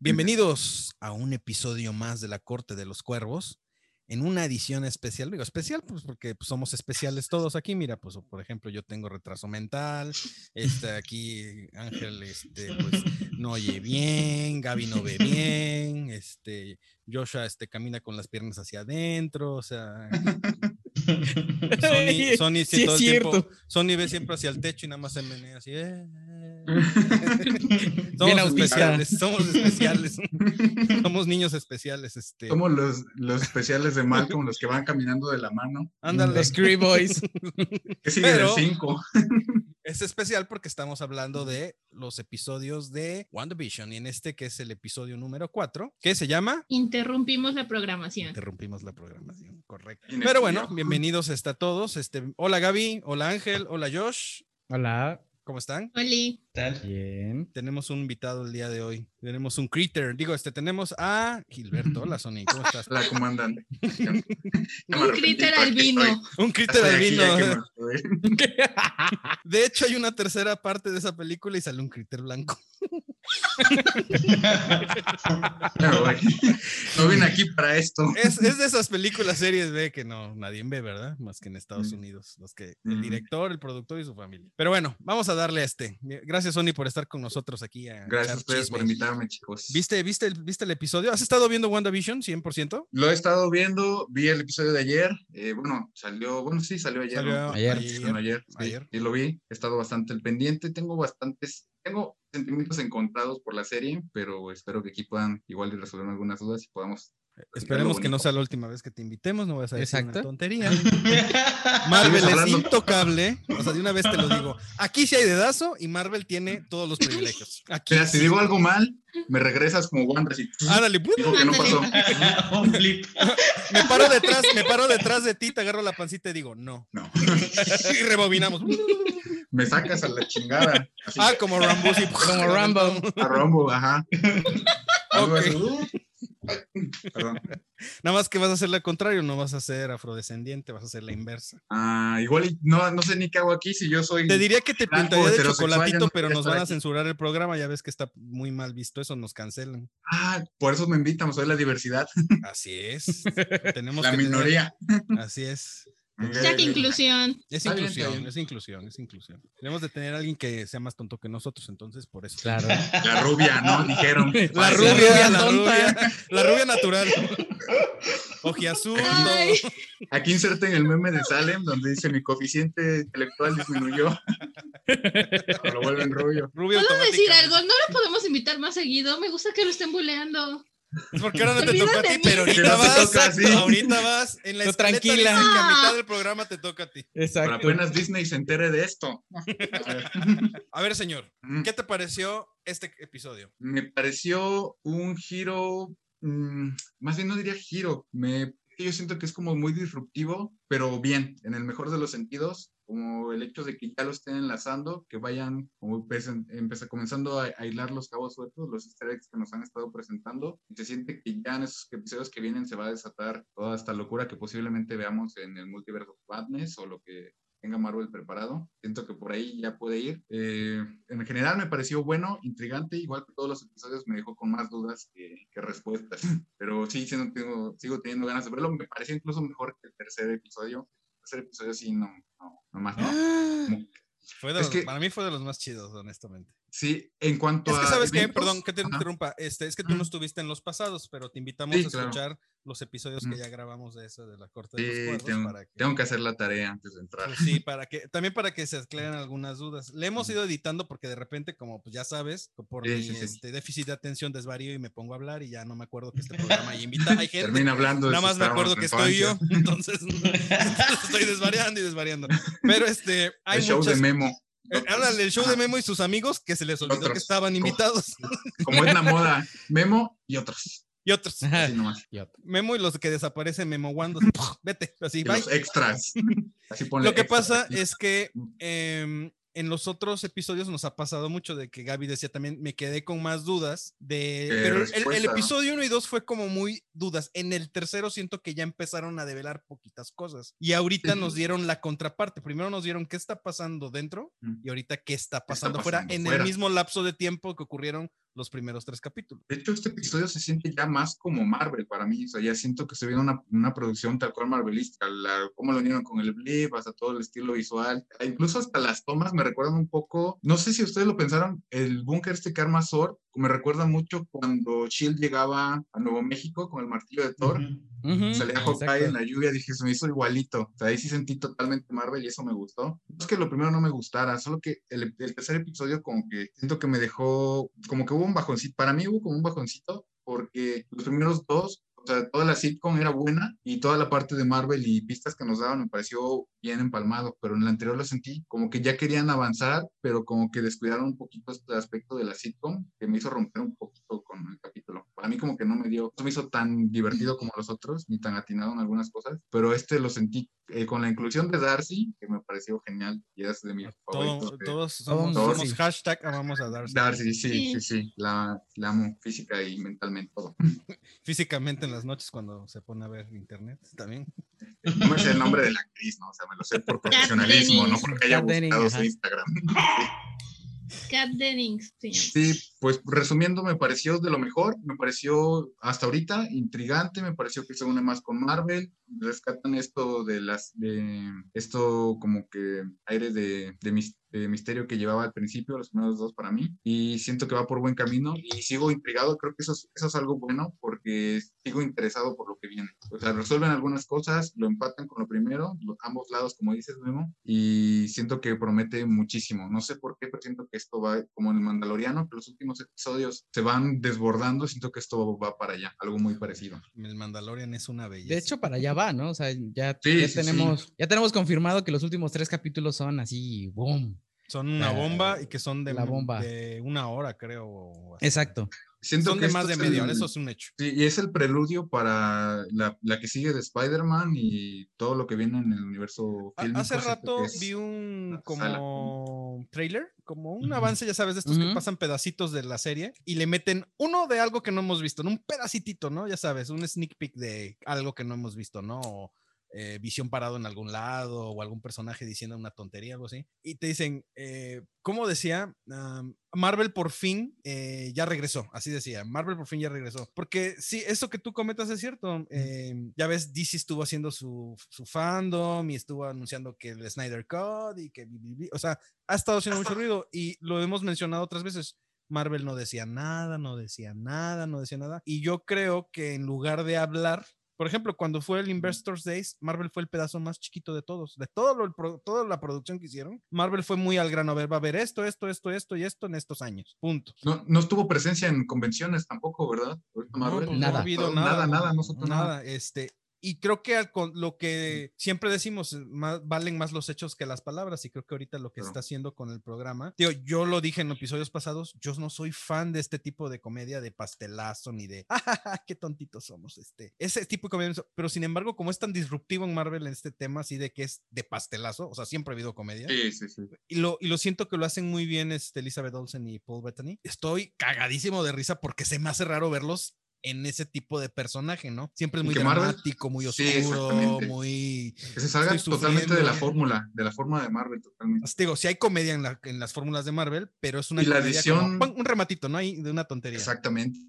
Bienvenidos a un episodio más de la Corte de los Cuervos, en una edición especial. Digo, especial, pues porque pues, somos especiales todos aquí. Mira, pues por ejemplo, yo tengo retraso mental, este aquí Ángel, este, pues no oye bien, Gaby no ve bien, este, Joshua, este, camina con las piernas hacia adentro, o sea. Sony, Sony sí, Sí, todo es el tiempo. Sony ve siempre hacia el techo y nada más se menea así. eh, eh. Bien somos autista. especiales, somos especiales, somos niños especiales, este. Como los, los especiales de Malcolm, los que van caminando de la mano. Ándale. Los Cree Boys. Que sigue Pero- del 5. Es especial porque estamos hablando de los episodios de WandaVision y en este que es el episodio número 4, que se llama Interrumpimos la programación. Interrumpimos la programación, correcto. Pero bueno, bienvenidos a todos. Este, hola Gaby, hola Ángel, hola Josh, Hola. ¿Cómo están? Oli, Bien. Tenemos un invitado el día de hoy. Tenemos un critter. Digo, este tenemos a Gilberto. Hola Sony, ¿cómo estás? La comandante. un critter albino. Un critter albino. albino. De hecho, hay una tercera parte de esa película y sale un critter blanco. No vine aquí para esto. Es, es de esas películas series B que no nadie ve, ¿verdad? Más que en Estados Mm. Unidos, los que el Mm. director, el productor y su familia. Pero bueno, vamos a darle a este. Gracias Sony por estar con nosotros aquí. a Gracias a ustedes por invitarme, chicos. ¿Viste, viste, el- ¿Viste el episodio? ¿Has estado viendo WandaVision 100%? Lo he estado viendo, vi el episodio de ayer. eh, bueno, salió, bueno, sí, salió ayer. Salió ¿no? ayer. Ayer, sí, Ayer. y lo vi, he estado bastante al pendiente. Tengo bastantes, tengo sentimientos encontrados por la serie, pero espero que aquí puedan igual y resolver algunas dudas y podamos. Esperemos que no sea la última vez que te invitemos, no vas a decir una Exacto. tontería. Marvel es intocable, o sea, de una vez te lo digo. Aquí sí hay dedazo y Marvel tiene todos los privilegios. Aquí Mira, si digo algo mal, me regresas como Wanda. Ándale, Digo que no pasó. Un flip. me paro detrás, me paro detrás de ti, te agarro la pancita y digo, no. No, Y rebobinamos. Me sacas a la chingada. Así, Ah, como Rambo, sí. Como Rambo. a Rumbo, ajá. Algo Ok. así, uh, Perdón. Nada más que vas a hacer lo contrario, no vas a ser afrodescendiente, vas a hacer la inversa. Ah, igual no, no sé ni qué hago aquí si yo soy. Te diría que te pintaría de chocolatito, no pero nos van a censurar el programa, ya ves que está muy mal visto eso, nos cancelan. Ah, por eso me invitan, soy la diversidad, Así es. Tenemos la tener- minoría. Así es. Jack inclusión. Es inclusión, es inclusión, es inclusión. Tenemos de tener a alguien que sea más tonto que nosotros, entonces por eso. Claro. La rubia, ¿no? Dijeron. La rubia, la tonta. rubia, la rubia natural. Ojiazul. Aquí inserten el meme de Salem donde dice mi coeficiente intelectual disminuyó. Lo vuelven rubio. Rubio ¿Puedo decir algo? No lo podemos invitar más seguido. Me gusta que lo estén buleando. Es porque ahora no te toca a ti, pero Que ahorita no te vas. Ahorita vas. En la tranquila. dicen que a mitad del programa te toca a ti. Pero Exacto. apenas Disney se entere de esto. A ver, señor, Mm. ¿qué te pareció este episodio? me pareció un giro, mm, más bien no diría giro, me, yo siento que es como muy disruptivo, pero bien, en el mejor de los sentidos, como el hecho de que ya lo estén enlazando, que vayan como empeza- comenzando a, a hilar los cabos sueltos, los easter eggs que nos han estado presentando, y se siente que ya en esos episodios que vienen se va a desatar toda esta locura que posiblemente veamos en el multiverso of Madness o lo que tenga Marvel preparado. Siento que por ahí ya puede ir. Eh, en general me pareció bueno, intrigante, igual que todos los episodios me dejó con más dudas que, que respuestas. Pero sí, tengo, sigo teniendo ganas de verlo. Me pareció incluso mejor que el tercer episodio. El tercer episodio sí, no, nomás no. Como- Fue de los- que- Para mí fue de los más chidos, honestamente. Sí, en cuanto Es que a sabes qué, eventos, perdón, que te ajá. interrumpa. Este, es que tú no estuviste en los pasados, pero te invitamos Sí, a claro. Los episodios que ya grabamos de eso, de la corte de Sí, los cuervos. tengo, para que, tengo que hacer la tarea antes de entrar. pues sí, para que, también para que se aclaren algunas dudas. Le hemos ido editando porque de repente, como pues ya sabes, por Sí, mi sí, sí. este, déficit de atención desvarío y me pongo a hablar y ya no me acuerdo que este programa hay invita, hay gente. Termina hablando Nada más me acuerdo que estoy yo, entonces, entonces estoy desvariando y desvariando. Pero este, hay El show muchas, de Memo. eh, háblale, el show de. Memo y sus amigos que se les olvidó que estaban invitados. Como es la moda, Memo y otros. Y otros. Así nomás. Y otro. Memo y los que desaparecen Memo Wando. Vete, así, Y bye. los extras. Así ponle Lo que extras pasa es que em, en los otros episodios nos ha pasado mucho de que Gaby decía también, me quedé con más dudas de... Pero el- el, episodio 1 y 2 fue como muy dudas. En el tercero siento que ya empezaron a develar poquitas cosas. Y ahorita Sí. nos dieron la contraparte. Primero nos dieron qué está pasando dentro Mm. y ahorita qué está está pasando fuera pasando en fuera? el mismo lapso de tiempo que ocurrieron los primeros tres capítulos. De hecho, este episodio se siente ya más como Marvel para mí. O sea, ya siento que se viene una, una producción tal cual marvelista. La, cómo lo unieron con el blip, hasta todo el estilo visual. Incluso hasta las tomas me recuerdan un poco. No sé si ustedes lo pensaron, el búnker este que arma Thor me recuerda mucho cuando Shield llegaba a Nuevo México con el martillo de Thor. Ujú, Salía Hawkeye exacto. en la lluvia, dije, se me hizo igualito. O sea, ahí sí sentí totalmente Marvel y eso me gustó. No es que lo primero no me gustara, solo que el, el tercer episodio como que siento que me dejó, como que hubo un bajoncito. Para mí hubo como un bajoncito porque los primeros dos, sea, toda la sitcom era buena y toda la parte de Marvel y pistas que nos daban me pareció bien empalmado, pero en el anterior lo sentí como que ya querían avanzar, pero como que descuidaron un poquito este aspecto de la sitcom que me hizo romper un poquito con el. Para mí como que no me dio, no me hizo tan divertido como los otros, ni tan atinado en algunas cosas, pero este lo sentí eh, con la inclusión de Darcy, que me pareció genial y es de favoritos. de- todos somos, Todos, somos sí. hashtag amamos a Darcy. Darcy, sí, Sí. sí, sí, la, la amo física y mentalmente todo. Físicamente en las noches cuando se pone a ver internet también. No me sé el nombre de la actriz, ¿no? O sea, me lo sé por profesionalismo, no porque haya buscado su. Instagram. Kat Dennings. llama. Sí, pues resumiendo, me pareció de lo mejor, me pareció hasta ahorita intrigante, me pareció que se une más con Marvel, rescatan esto de las, de esto como que aire de, de, mis- de misterio que llevaba al principio, los primeros dos para mí, y siento que va por buen camino y sigo intrigado, creo que eso es, eso es algo bueno porque sigo interesado por lo que viene. O sea, resuelven algunas cosas, lo empatan con lo primero, lo- ambos lados, como dices, Memo, y siento que promete muchísimo. No sé por qué, pero siento que esto va como en el Mandaloriano, que los últimos episodios se van desbordando, siento que esto va para allá, algo muy parecido. El Mandalorian es una belleza. De hecho, para allá va, ¿no? O sea, ya, Sí, ya sí, tenemos, ya tenemos confirmado que los últimos tres capítulos son así, boom. Son una bomba y que son de, la bomba. de una hora, creo. o hasta- Exacto. Siento Son que de más de media hora, eso es un hecho. Sí, y es el preludio para la, la que sigue de Spider-Man y todo lo que viene en el universo fílmico. Hace rato que es vi un la sala. como trailer, como un Ujú. avance, ya sabes, de estos que Ujú. pasan pedacitos de la serie y le meten uno de algo que no hemos visto, ¿no? un pedacitito, ¿no? Ya sabes, un sneak peek de algo que no hemos visto, ¿no? O, eh, visión parado en algún lado o algún personaje diciendo una tontería, algo así. Y te dicen, eh, ¿cómo decía? Marvel por fin eh, ya regresó, así decía, Marvel por fin ya regresó. Porque sí, eso que tú comentas es cierto. eh, ya ves, DC estuvo haciendo su, su fandom y estuvo anunciando que el Snyder Cut y que, o sea, ha estado haciendo mucho ruido y lo hemos mencionado otras veces. Marvel no decía nada, no decía nada, no decía nada. Y yo creo que en lugar de hablar, por ejemplo, cuando fue el Investors Days, Marvel fue el pedazo más chiquito de todos, de todo lo, toda la producción que hicieron. Marvel fue muy al grano, a ver, va a haber esto, esto, esto, esto y esto en estos años. Punto. No, no estuvo presencia en convenciones tampoco, ¿verdad? No, pues, Nada. ha habido nada, nada, nada, no nada. Este, y creo que al con- lo que siempre decimos, eh, más- valen más los hechos que las palabras, y creo que ahorita lo que está haciendo con el programa, tío, yo lo dije en episodios pasados, yo no soy fan de este tipo de comedia de pastelazo ni de, "Ah, qué tontitos somos, este, ese tipo de comedia, pero sin embargo, como es tan disruptivo en Marvel en este tema, así de que es de pastelazo, o sea, siempre ha habido comedia, Sí, sí, sí. y lo, y lo siento que lo hacen muy bien este, Elizabeth Olsen y Paul Bettany. Estoy cagadísimo de risa porque se me hace raro verlos en ese tipo de personaje, ¿no? Siempre es muy Marvel- dramático, muy oscuro, muy... Que se salga totalmente de la fórmula, de la forma de Marvel totalmente. Te digo, sí hay comedia en, la- en las fórmulas de Marvel, pero es una Y la comedia como- edición- pon un rematito, ¿no? Hay de una tontería. Exactamente.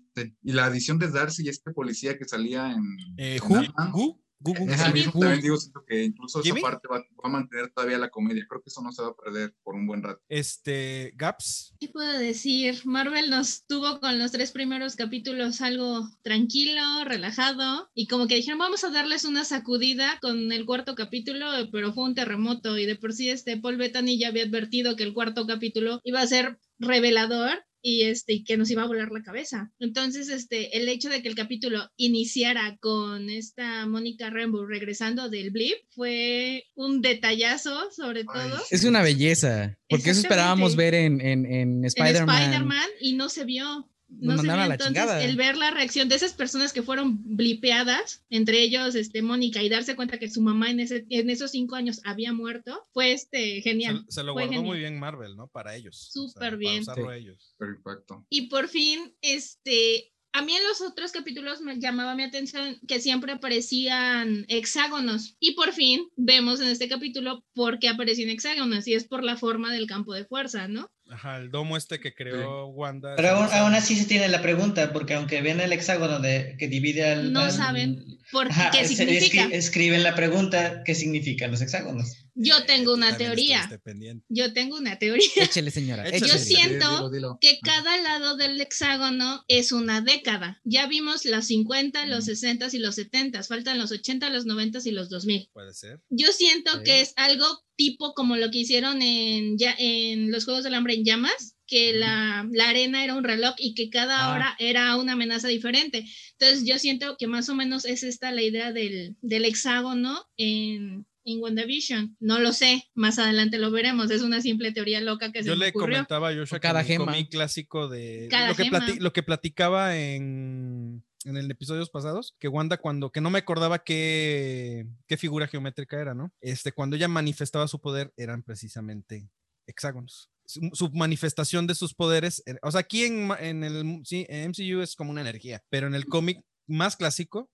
Y la adición de Darcy y este policía que salía en... Eh, en Who? Ant-Man, Who? Gu. mismo Who. también digo, siento que incluso ¿Jimmy? esa parte va, va a mantener todavía la comedia. Creo que eso no se va a perder por un buen rato. Este, Gaps. ¿Qué puedo decir? Marvel nos tuvo con los tres primeros capítulos algo tranquilo, relajado, y como que dijeron, vamos a darles una sacudida con el cuarto capítulo, pero fue un terremoto, y de por sí este Paul Bettany ya había advertido que el cuarto capítulo iba a ser revelador y este y que nos iba a volar la cabeza. Entonces, este el hecho de que el capítulo iniciara con esta Mónica Rambeau regresando del blip fue un detallazo sobre Ay, todo. Es una belleza. Porque eso esperábamos ver en, en, en. Spider-Man y no se vio. Nos No se mandaron ve, a la entonces chingada. el ver la reacción de esas personas que fueron blipeadas, entre ellos este Mónica, y darse cuenta que su mamá en, ese, en esos cinco años había muerto, fue este genial. Se, se lo fue guardó muy bien Marvel, ¿no? Para ellos. Súper para bien. usarlo Sí. ellos. Perfecto. Y por fin, este, a mí en los otros capítulos me llamaba mi atención que siempre aparecían hexágonos. Y por fin vemos en este capítulo por qué aparecían hexágonos. Y es por la forma del campo de fuerza, ¿no? Ajá, el domo este que creó Wanda. Pero aún, aún así se tiene la pregunta, porque aunque ven el hexágono de, que divide al... No al- saben por Ajá, qué significa. escri- escriben la pregunta, ¿qué significan los hexágonos? Yo tengo una también teoría. pendiente. Yo tengo una teoría. Échele, señora. Échale. Yo siento Dilo, dilo. que cada lado del hexágono es una década. Ya vimos los 50, los 60 y los 70. Faltan los 80, los 90 y los 2000. Puede ser. Yo siento que es algo tipo como lo que hicieron en, ya, en los Juegos del Hambre en llamas, que la, la arena era un reloj y que cada Ah. hora era una amenaza diferente. Entonces yo siento que más o menos es esta la idea del, del hexágono en, en WandaVision. No lo sé, más adelante lo veremos. Es una simple teoría loca que se Yo me le ocurrió. comentaba a Joshua cada que el clásico de Cada lo que, gema. lo que platicaba en, en el episodios pasados, que Wanda cuando, que no me acordaba qué, qué figura geométrica era, ¿no? Este, cuando ella manifestaba su poder eran precisamente hexágonos. Su, su manifestación de sus poderes, era- o sea, aquí en, en el sí, en MCU es como una energía, pero en el cómic más clásico,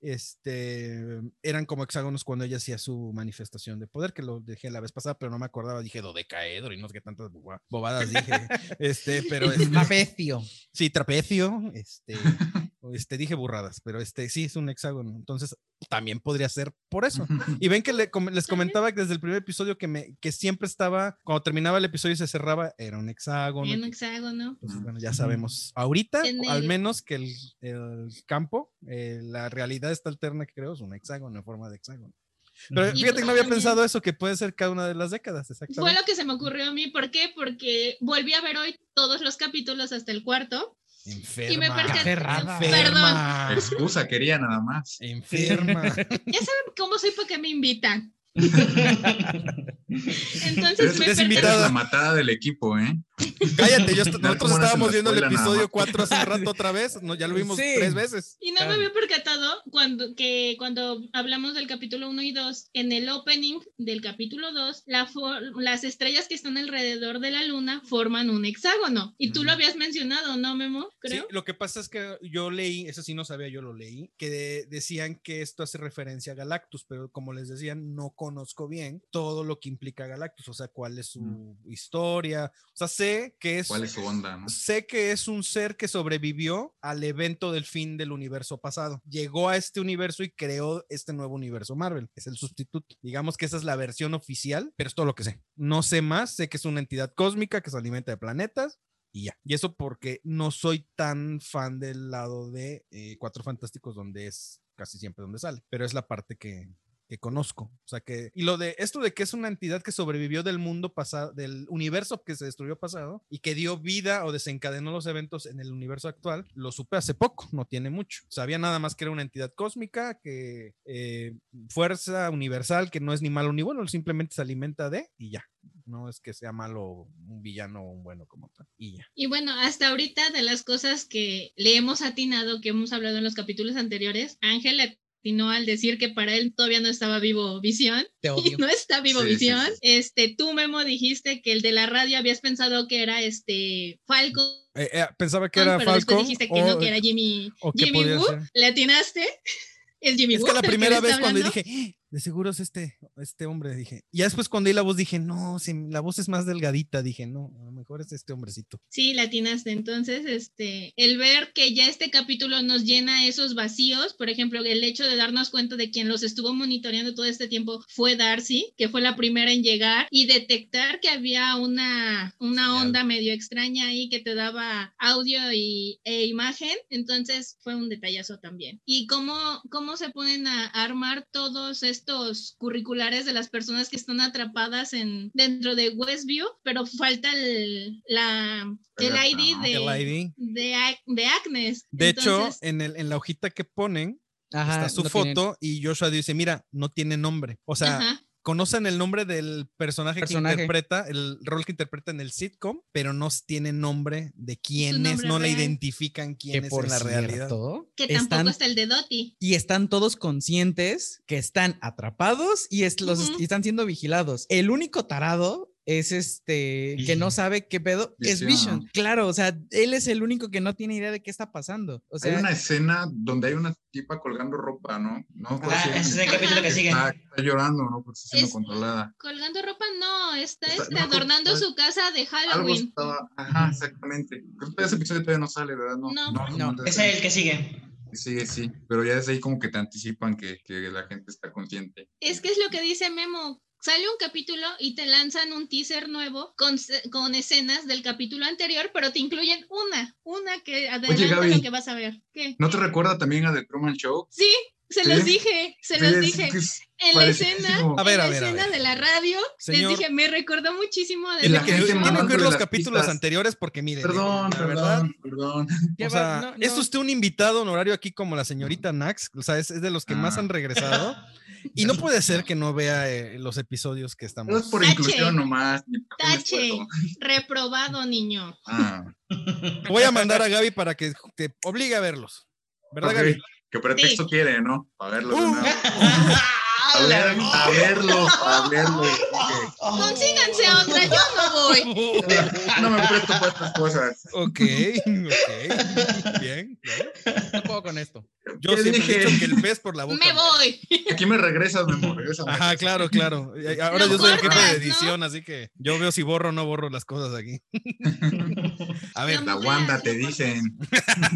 este, eran como hexágonos cuando ella hacía su manifestación de poder, que lo dejé la vez pasada, pero no me acordaba, dije dodecaedro y no sé qué tantas boba- bobadas dije, este, pero este, Trapecio. sí, trapecio, este, este, dije burradas, pero este, sí es un hexágono, entonces también podría ser por eso. Y ven que le com- les comentaba que desde el primer episodio que, me, que siempre estaba, cuando terminaba el episodio y se cerraba, era un hexágono. En que- hexágono. entonces, bueno, ya sabemos. Ahorita, al menos que el, el campo, eh, la realidad esta alterna que creo es un hexágono en forma de hexágono. Pero fíjate pues que no había también- pensado eso, que puede ser cada una de las décadas, Fue exactamente. lo que se me ocurrió a mí. ¿Por qué? Porque volví a ver hoy todos los capítulos hasta el cuarto. Enferma. Y me. Aferrada. Perdón. Enferma. Excusa quería nada más. Enferma. Ya saben cómo soy porque me invitan. Entonces Eres, me percaté- invitada. la matada del equipo, ¿eh? Cállate, yo nosotros estábamos viendo el episodio más. 4 hace un rato otra vez, no, ya lo vimos Sí. tres veces. Y no me había percatado cuando, que cuando hablamos del capítulo 1 y 2, en el opening del capítulo 2, la las estrellas que están alrededor de la luna forman un hexágono. Y tú lo Ujú. habías mencionado, ¿no, Memo? Sí, Creo. lo que pasa es que yo leí, eso sí no sabía, yo lo leí, que de- decían que esto hace referencia a Galactus, pero como les decían, no conozco bien todo lo que implica Galactus, o sea, cuál es su historia, o sea, sé que es, ¿Cuál es su onda, no? sé que es un ser que sobrevivió al evento del fin del universo pasado, llegó a este universo y creó este nuevo universo Marvel, es el sustituto, digamos que esa es la versión oficial, pero es todo lo que sé, no sé más, sé que es una entidad cósmica que se alimenta de planetas, y ya. Y eso porque no soy tan fan del lado de eh, Cuatro Fantásticos, donde es casi siempre donde sale, pero es la parte que, que conozco. O sea que, y lo de esto de que es una entidad que sobrevivió del mundo pasado, del universo que se destruyó pasado y que dio vida o desencadenó los eventos en el universo actual, lo supe hace poco, no tiene mucho. Sabía nada más que era una entidad cósmica, que eh, fuerza universal, que no es ni malo ni bueno, simplemente se alimenta de y ya. No es que sea malo un villano o un bueno como tal. Y ya. Y bueno, hasta ahorita de las cosas que le hemos atinado, que hemos hablado en los capítulos anteriores, Ángel atinó al decir que para él todavía no estaba vivo Visión. Te odio. no está vivo Sí, Visión. sí. Este, tú, Memo, dijiste que el de la radio habías pensado que era este Falco. Eh, eh, pensaba que era pero Falcon. dijiste que o- no, que era Jimmy, Jimmy Woo. ser. ¿Le atinaste? Es Jimmy Es Woo. que la primera vez cuando dije, "Ah, de seguro es este, este hombre, dije. Y ya después cuando oí la voz dije, no, si la voz es más delgadita, dije, no, a lo mejor es este hombrecito. Sí, latinaste. Entonces, este, el ver que ya este capítulo nos llena esos vacíos, por ejemplo, el hecho de darnos cuenta de quien los estuvo monitoreando todo este tiempo fue Darcy, que fue la primera en llegar y detectar que había una, una onda medio extraña ahí que te daba audio y, e imagen. Entonces, fue un detallazo también. Y cómo, cómo se ponen a armar todos estos curriculares de las personas que están atrapadas en, dentro de Westview, pero falta el, la, el Ajá. ID de, El ID. de, de Agnes. De hecho, en, el, en la hojita que ponen Ajá, está su no tiene- foto y Joshua dice, mira, no tiene nombre. O sea, ajá, conocen el nombre del personaje, Personaje. que interpreta, el rol que interpreta en el sitcom, pero no tiene nombre de quién es, no le identifican Que quién es por en la realidad. Que tampoco están, está el de Dottie. y están todos conscientes que están atrapados y, es- los, y están siendo vigilados. El único tarado es este que no sabe qué pedo es Vision. Claro, o sea, él es el único que no tiene idea de qué está pasando. O sea, hay una escena donde hay una tipa colgando ropa, ¿no? No, Ah, ese es el capítulo que sigue. Está, está llorando, ¿no? Porque está siendo Es- controlada. Colgando ropa, no, está, Está- este, no, adornando está- su casa de Algo Halloween. estaba. Ajá, exactamente. Creo que ese episodio todavía no sale, ¿verdad? No. No. No. Ese es el que sigue. Sí, sí. Pero ya desde ahí como que te anticipan que, que la gente está consciente. Es que es lo que dice Memo. Sale un capítulo y te lanzan un teaser nuevo con, con escenas del capítulo anterior, pero te incluyen una, una que adelanta Gaby. lo que vas a ver. ¿Qué? ¿No te recuerda también a The Truman Show? Sí, se ¿Sí? los dije, se Sí, los dije. En la escena, parecidísimo. A ver, en a la a escena ver. de la radio, Señor- les dije, me recordó muchísimo The la Tiene que, gente ver los capítulos pistas. anteriores porque miren, Perdón, la verdad, perdón, perdón. ¿qué o sea, No, es usted un invitado honorario aquí como la señorita Nax, o sea, es, es de los que más Ah. han regresado. Y no puede ser que no vea eh, los episodios que No estamos. es por Tache. inclusión nomás. Tache, reprobado, niño. Ah, Voy a mandar a Gaby para que te obligue a verlos. ¿Verdad, ok. Gaby? ¿Qué pretexto Sí. quiere, no? A verlo de Uh. A, ver, a verlo, a verlo. Consíganse a otra, yo no voy. No me presto para estas cosas. Ok, ok. Bien. bien. No puedo con esto. Yo ¿Qué siempre he dije? dicho que el pez por la boca. Me voy. Aquí me regresas, Memo, regrésame. Ajá, claro, claro. Ahora yo soy el jefe de ¿no? edición, así que yo veo si borro o no borro las cosas aquí. A ver, No. La Wanda te dicen.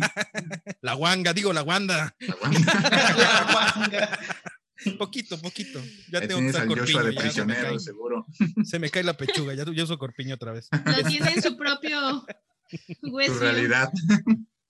la guanga, digo la Wanda. La Wanda. Poquito, poquito. Ya Ahí tengo que al corpiño. De ya se, me prisionero, cae, seguro. se me cae la pechuga, ya, ya uso corpiño otra vez. Lo tiene en su propio Westview. realidad.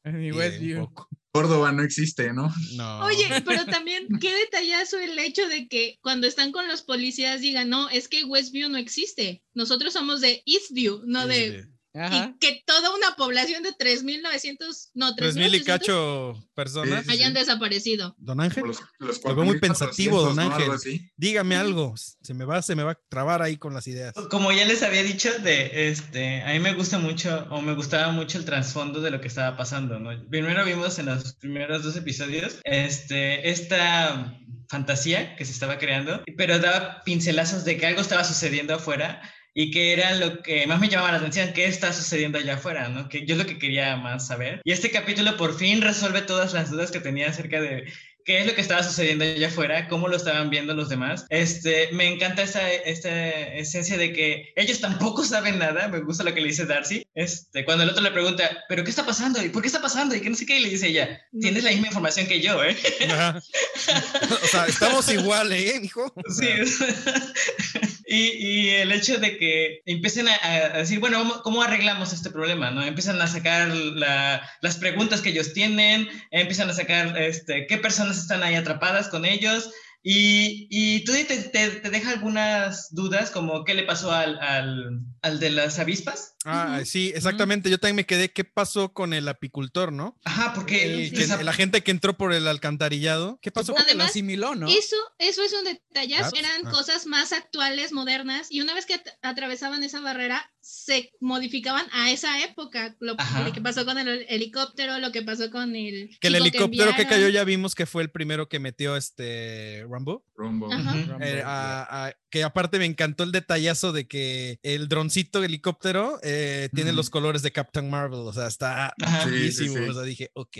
Mi Eh, Westview. Córdoba no existe, ¿no? No. Oye, pero también qué detallazo el hecho de que cuando están con los policías digan, no, es que Westview no existe. Nosotros somos de Eastview, no de... Ajá. Y que toda una población de 3.900, no, Tres mil y 3.800 cacho personas. Sí, sí, hayan sí. desaparecido. Don Ángel, Los, los Lo veo muy 4.400, pensativo, don ¿no? Ángel. Algo así. dígame algo. Se me va, se me va a trabar ahí con las ideas. Como ya les había dicho, de este, a mí me gusta mucho, o me gustaba mucho el trasfondo de lo que estaba pasando, ¿no? Primero vimos en los primeros dos episodios, este, esta fantasía que se estaba creando, pero daba pincelazos de que algo estaba sucediendo afuera y que era lo que más me llamaba la atención, qué está sucediendo allá afuera, ¿no? Que yo es lo que quería más saber. Y este capítulo por fin resuelve todas las dudas que tenía acerca de qué es lo que estaba sucediendo allá afuera, cómo lo estaban viendo los demás. Este, me encanta esta, esta esencia de que ellos tampoco saben nada, me gusta lo que le dice Darcy, este, cuando el otro le pregunta, ¿pero qué está pasando? ¿Y por qué está pasando? Y que no sé qué, y le dice ella, tienes la misma información que yo, ¿eh? Ajá. o sea, estamos igual, ¿eh, hijo? Sí. y, el hecho de que empiecen a, decir, bueno, ¿cómo, cómo arreglamos este problema? ¿no? Empiezan a sacar la- las preguntas que ellos tienen, empiezan a sacar este, qué personas están ahí atrapadas con ellos. Y, y tú te, te, te deja algunas dudas, como qué le pasó al, al, al de las avispas. Ah, sí, exactamente. Yo también me quedé. ¿Qué pasó con el apicultor, no? Ajá, porque El, que- la gente que entró por el alcantarillado. ¿Qué pasó? Lo Además, asimiló, ¿no? Eso, eso es un detallazo. Ah, Eran ah. cosas más actuales, modernas, y una vez que at- atravesaban esa barrera, se modificaban a esa época. Lo, que pasó con el helicóptero, lo que pasó con el. que el helicóptero que, cayó ya vimos que fue el primero que metió este Rambo. Rumbo. Ajá. Ujú. Eh, a- a- que aparte me encantó el detallazo de que el droncito helicóptero eh, tiene Ujú. los colores de Captain Marvel. O sea, está Ajá. Sí, sí, sí. O sea, dije, ok,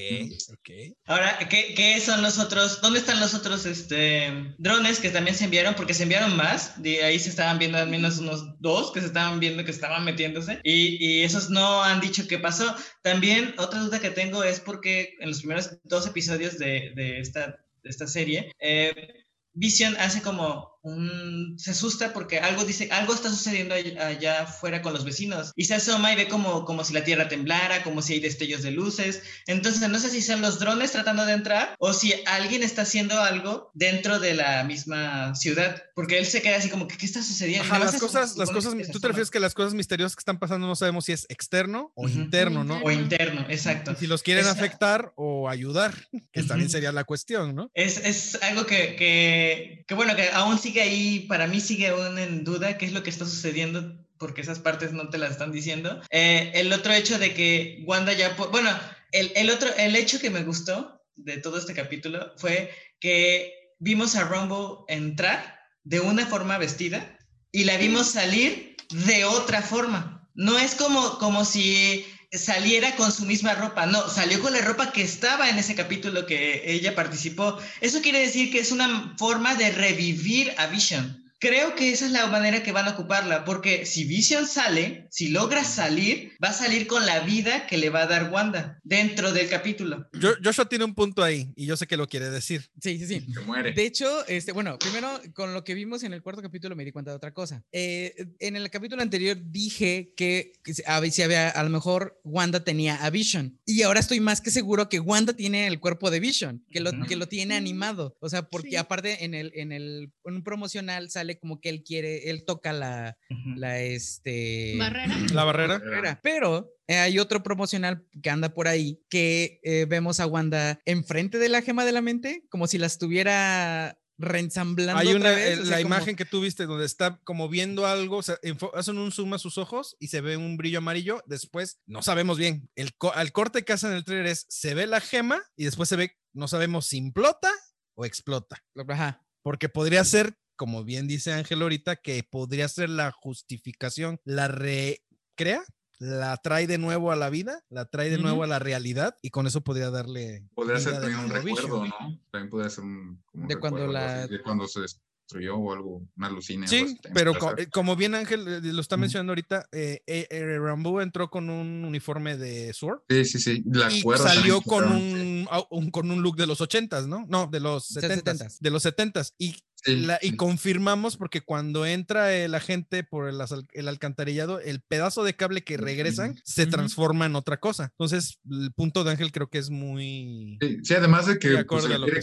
ok. Ahora, ¿qué, qué son los otros? ¿Dónde están los otros este, drones que también se enviaron? Porque se enviaron más. De ahí se estaban viendo al menos unos dos que se estaban viendo que estaban metiéndose. Y, y esos no han dicho qué pasó. También otra duda que tengo es porque en los primeros dos episodios de, de esta, de esta serie, eh, Vision hace como un... se asusta porque algo dice, algo está sucediendo allá, afuera con los vecinos y se asoma y ve como, como si la tierra temblara, como si hay destellos de luces. Entonces no sé si son los drones tratando de entrar o si alguien está haciendo algo dentro de la misma ciudad, porque él se queda así como que ¿qué está sucediendo? Ajá, las cosas, las cosas, tú te refieres que las cosas misteriosas que están pasando no sabemos si es externo o interno, ¿no? o interno, exacto. Y si los quieren Esa- afectar o ayudar, que también Ujú. sería la cuestión, ¿no? Es, es algo que, que, que, bueno, que aún sigue sigue ahí, para mí sigue aún en duda qué es lo que está sucediendo porque esas partes no te las están diciendo. Eh, el otro hecho de que Wanda ya, bueno, el, el otro, el hecho que me gustó de todo este capítulo fue que vimos a Rumble entrar de una forma vestida y la vimos salir de otra forma. No es como, como si saliera con su misma ropa, no, salió con la ropa que estaba en ese capítulo que ella participó. Eso quiere decir que es una forma de revivir a Vision. Creo que esa es la manera que van a ocuparla, porque si Vision sale, si logra salir, va a salir con la vida que le va a dar Wanda dentro del capítulo. Jo- Joshua tiene un punto ahí y yo sé que lo quiere decir. Sí, sí, sí. Se muere. De hecho, este, bueno, primero con lo que vimos en el cuarto capítulo me di cuenta de otra cosa. Eh, en el capítulo anterior dije que, que a, si había, a lo mejor Wanda tenía a Vision y ahora estoy más que seguro que Wanda tiene el cuerpo de Vision, que lo, Ujú. que lo tiene animado. O sea, porque Sí. aparte en el, en el en un promocional sale como que él quiere, él toca la, la este Barrera. La barrera. barrera. Pero eh, hay otro promocional que anda por ahí que eh, vemos a Wanda enfrente de la gema de la mente, como si la estuviera reensamblando. Hay otra una, vez, eh, o la como- imagen que tú viste donde está como viendo algo, o sea, enfo- hacen un zoom a sus ojos y se ve un brillo amarillo. Después, no sabemos bien. El, co- al corte que hacen en el trailer es, se ve la gema y después se ve, no sabemos si implota o explota. Ajá. Porque podría ser, como bien dice Ángel ahorita, que podría ser la justificación, la recrea, la trae de nuevo a la vida, la trae de nuevo a la realidad y con eso podría darle. Podría ser también un recuerdo, Vision. ¿no? También podría ser un. como un De cuando la- De se destruyó o algo, una alucina. algo Sí, así pero co- eh, como bien Ángel eh, lo está mencionando ahorita, eh, eh, eh, Rambo entró con un uniforme de Sword Sí, sí, sí. La y salió con un, con un look de los ochentas, ¿no? No, de los setentas. 70s. De los setentas. Y, Sí, la- y sí. confirmamos porque cuando entra el agente por el, el alcantarillado, el pedazo de cable que regresan se transforma en otra cosa. Entonces, el punto de Ángel creo que es muy... Sí, sí, además de que, pues, a lo que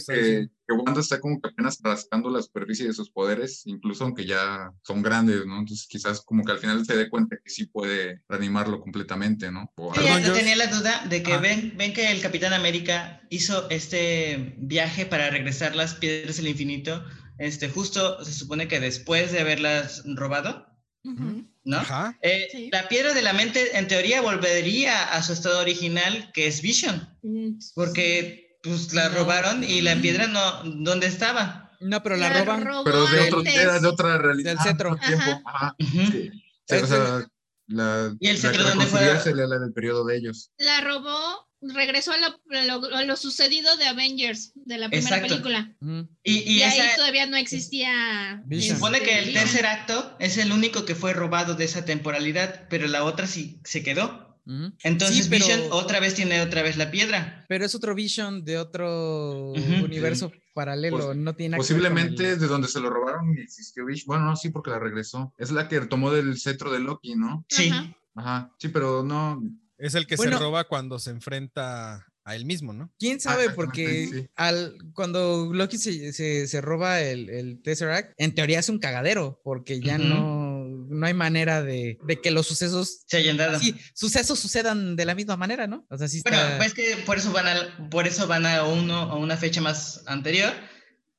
que, Wanda está como que apenas rascando la superficie de sus poderes, incluso aunque ya son grandes, ¿no? Entonces quizás como que al final se dé cuenta que sí puede reanimarlo completamente, ¿no? O Yo tenía la duda de que Ah. ven, ven que el Capitán América hizo este viaje para regresar las piedras del infinito, este, justo se supone que después de haberlas robado. ¿no? Ajá. Eh, Sí. La piedra de la mente en teoría volvería a su estado original, que es Vision, Mm, porque pues la No. robaron y la piedra no, ¿dónde estaba? No, pero la, La roban. Pero de, otro, antes. era de otra realidad. Del tiempo. Ajá. Ajá. Ujú. Sí. Sí, o Ese- sea, la, ¿Y el la que dónde fue? reconciliarse era la del periodo de ellos. La robó, regresó a lo, a lo- a lo sucedido de Avengers, de la primera Exacto. película. Y, Y, y ahí todavía no existía. Vision. Se supone que el Vision. tercer acto es el único que fue robado de esa temporalidad, pero la otra sí se quedó. Entonces Sí, pero- Vision otra vez tiene otra vez la piedra. Pero es otro Vision de otro universo paralelo. Pos- no tiene Posiblemente de donde se lo robaron y existió Vish. Bueno, no, sí, porque la regresó. Es la que tomó del cetro de Loki, ¿no? Sí. Ajá. Ajá. Sí, pero no. Es el que Bueno. se roba cuando se enfrenta a él mismo, ¿no? ¿Quién sabe? exactamente, Porque sí. al, cuando Loki se, se- se roba el, el Tesseract, en teoría es un cagadero, porque ya no, no hay manera de, de que los sucesos, Se hayan dado. sí, sucesos sucedan de la misma manera, ¿no? O sea, sí está... Bueno, pues que por eso van a, por eso van a uno a una fecha más anterior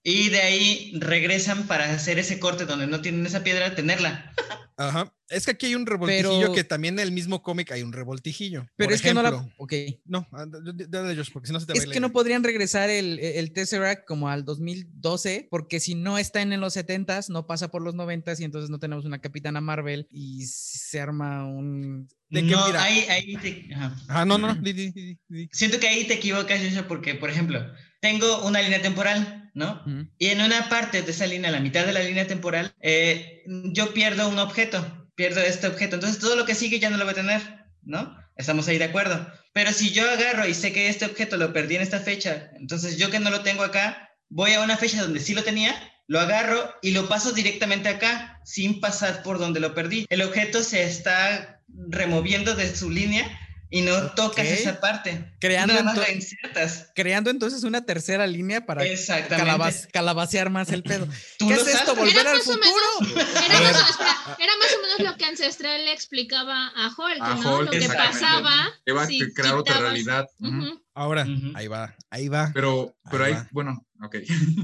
y de ahí regresan para hacer ese corte donde no tienen esa piedra, tenerla. Ajá. Es que aquí hay un revoltijillo Pero- que también en el mismo cómic hay un revoltijillo. pero Por es que no la... Ok. No, d- dale, Josh, porque si no se te va Es a ir que no podrían regresar el, el Tesseract como al 2012, porque si no está en los 70s, no pasa por los 90s y entonces no tenemos una Capitana Marvel y se arma un... De que no, mira- ahí, ahí te- ajá. Ah, no, no, di, di, di, di. Siento que ahí te equivocas, Joshua, porque, por ejemplo, tengo una línea temporal, ¿no? Ujú. Y en una parte de esa línea, la mitad de la línea temporal, eh, yo pierdo un objeto, pierdo este objeto. Entonces todo lo que sigue ya no lo voy a tener, ¿no? Estamos ahí de acuerdo. Pero si yo agarro y sé que este objeto lo perdí en esta fecha, entonces yo que no lo tengo acá, voy a una fecha donde sí lo tenía, lo agarro y lo paso directamente acá, sin pasar por donde lo perdí. El objeto se está removiendo de su línea y no tocas Ok. esa parte. Creando Nada más la insertas. creando entonces una tercera línea para calabaz- calabacear más el pedo. Tú ¿Qué es esto? ¿Volver Era al más o futuro? Era A ver. más, espera, era más o menos lo que Ancestral le explicaba a Hulk, A ¿no? Hulk, lo que pasaba. Que va a si crear otra quitabas- realidad. Ujú. Ujú. Ahora, Ujú. ahí va, ahí va. Pero, pero Ahí ahí, va. bueno, ok.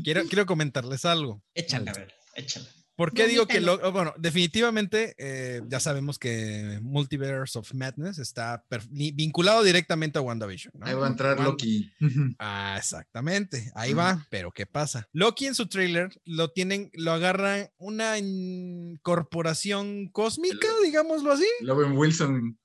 Quiero, quiero comentarles algo. Échale. A ver. Échala. ¿Por qué digo que lo, bueno, definitivamente eh, ya sabemos que Multiverse of Madness está vinculado directamente a WandaVision. ¿no? Ahí va a entrar Loki. Ah, exactamente, ahí va, pero ¿qué pasa? Loki en su trailer lo tienen, lo agarra una corporación cósmica, digámoslo así. Logan Wilson.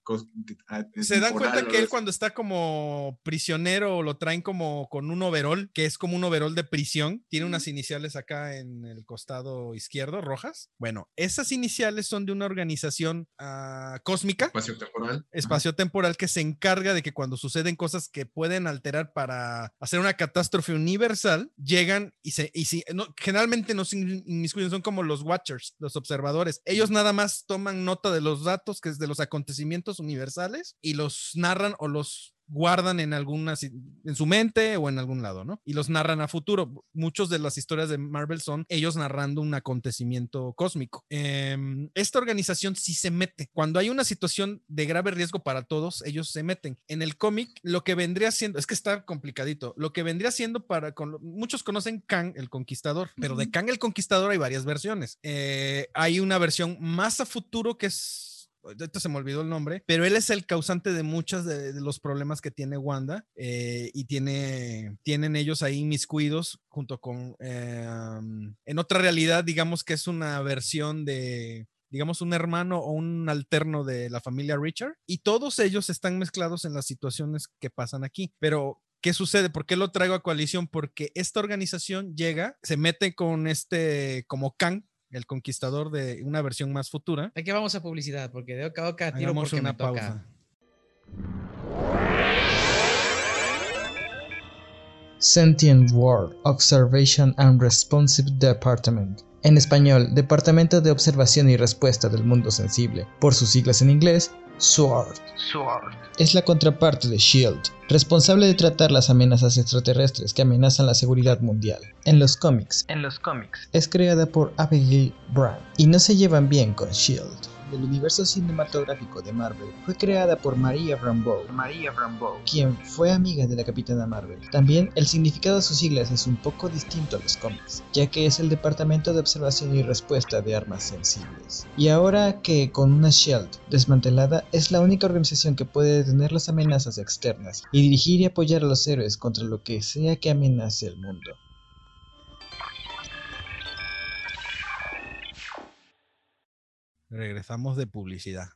ah, Se dan cuenta que él cuando está como prisionero lo traen como con un overol, que es como un overol de prisión, tiene unas iniciales acá en el costado izquierdo, rojas. Bueno, esas iniciales son de una organización ah, cósmica Espacio temporal. espacio-temporal que se encarga de que cuando suceden cosas que pueden alterar para hacer una catástrofe universal, llegan y se, y si, no, generalmente no se in- inmiscuyen, son como los watchers, los observadores. Ellos nada más toman nota de los datos, que es de los acontecimientos universales, y los narran o los guardan en alguna en su mente o en algún lado, ¿no? Y los narran a futuro. Muchos de las historias de Marvel son ellos narrando un acontecimiento cósmico. Em, esta organización sí se mete. Cuando hay una situación de grave riesgo para todos, ellos se meten. En el cómic, lo que vendría siendo, es que está complicadito, lo que vendría siendo para, con, muchos conocen Kang el Conquistador, pero de. Kang el Conquistador hay varias versiones. Eh, hay una versión más a futuro que es ahorita se me olvidó el nombre, pero él es el causante de muchos de, los problemas que tiene Wanda eh, y tiene, tienen ellos ahí miscuidos junto con, eh, um, en otra realidad, digamos que es una versión de, digamos, un hermano o un alterno de la familia Richard y todos ellos están mezclados en las situaciones que pasan aquí, pero... ¿Qué sucede? ¿Por qué lo traigo a coalición? Porque esta organización llega, se mete con este, como Kang, el conquistador de una versión más futura, Aquí vamos a publicidad, porque de boca a boca tiro Hagamos porque una me toca. pausa. Sentient World Observation and Responsive Department. En español, Departamento de Observación y Respuesta del Mundo Sensible, por sus siglas en inglés, SWORD. Es la contraparte de SHIELD, responsable de tratar las amenazas extraterrestres que amenazan la seguridad mundial. En los cómics, En los cómics. es creada por Abigail Brand y no se llevan bien con SHIELD. Del universo cinematográfico de Marvel fue creada por Maria Rambeau, quien fue amiga de la Capitana Marvel. También el significado de sus siglas es un poco distinto a los cómics, ya que es el Departamento de Observación y Respuesta de Armas Sensibles. Y ahora que con una SHIELD desmantelada es la única organización que puede detener las amenazas externas y dirigir y apoyar a los héroes contra lo que sea que amenace el mundo. Regresamos de publicidad.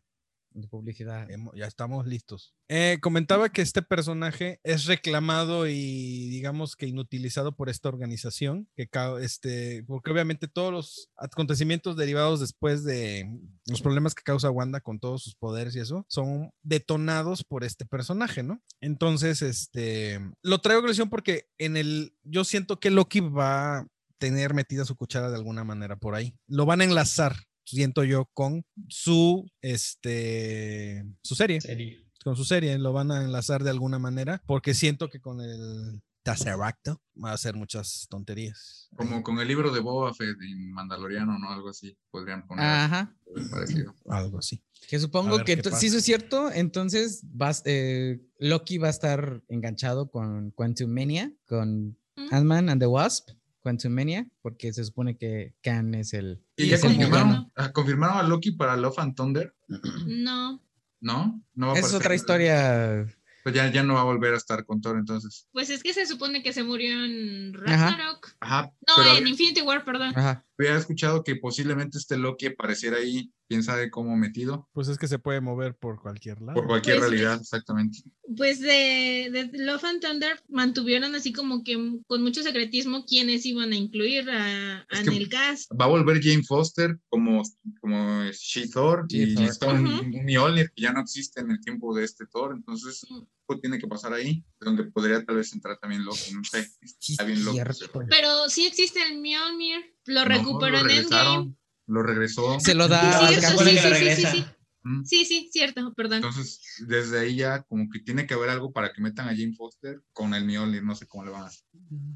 De publicidad. Ya estamos listos. Eh, comentaba que este personaje es reclamado y digamos que inutilizado por esta organización, que este, porque obviamente todos los acontecimientos derivados después de los problemas que causa Wanda con todos sus poderes y eso, son detonados por este personaje, ¿no? Entonces, este, lo traigo a colación porque en el, yo siento que Loki va a tener metida su cuchara de alguna manera por ahí. Lo van a enlazar siento yo, con su, este, su serie, con su serie, lo van a enlazar de alguna manera, porque siento que con el Tesseract va a hacer muchas tonterías. Como con el libro de Boba Fett en Mandaloriano, ¿no? Algo así. Podrían poner Ajá. parecido. Algo así. Que supongo que si eso es cierto, entonces vas, eh, Loki va a estar enganchado con Quantum Mania, con Mm. Ant-Man and the Wasp, Quantum Mania, porque se supone que Khan es el. Y ya el confirmaron, ah, confirmaron a Loki para Love and Thunder, No, ¿no? No va a es aparecer. otra historia. Pues ya, ya no va a volver a estar con Thor entonces. pues es que se supone que se murió en. Ragnarok. Ajá. No, pero en había, Infinity War, perdón. Ajá. Había escuchado que posiblemente este Loki apareciera ahí, quién sabe cómo metido, Pues es que se puede mover por cualquier lado. por cualquier Pues- realidad, exactamente. Pues de, de Love and Thunder mantuvieron así como que con mucho secretismo quiénes iban a incluir a, a en el cast. Va a volver Jane Foster como, como She-Thor y She-Thor. está un, Ujú. un Mjolnir que ya no existe en el tiempo de este Thor, entonces Mm. Algo tiene que pasar ahí, donde podría tal vez entrar también Loki, no sé. Está bien loco. Pero sí existe el Mjolnir, lo No, recuperó lo en Endgame. Lo regresó. Se lo da Ah, al sí, que sí, sí, regresa. sí, sí. Mm. Sí, sí, cierto, perdón. Entonces, desde ahí ya como que tiene que haber algo para que metan a Jane Foster con el Mjolnir, no sé cómo le van a hacer.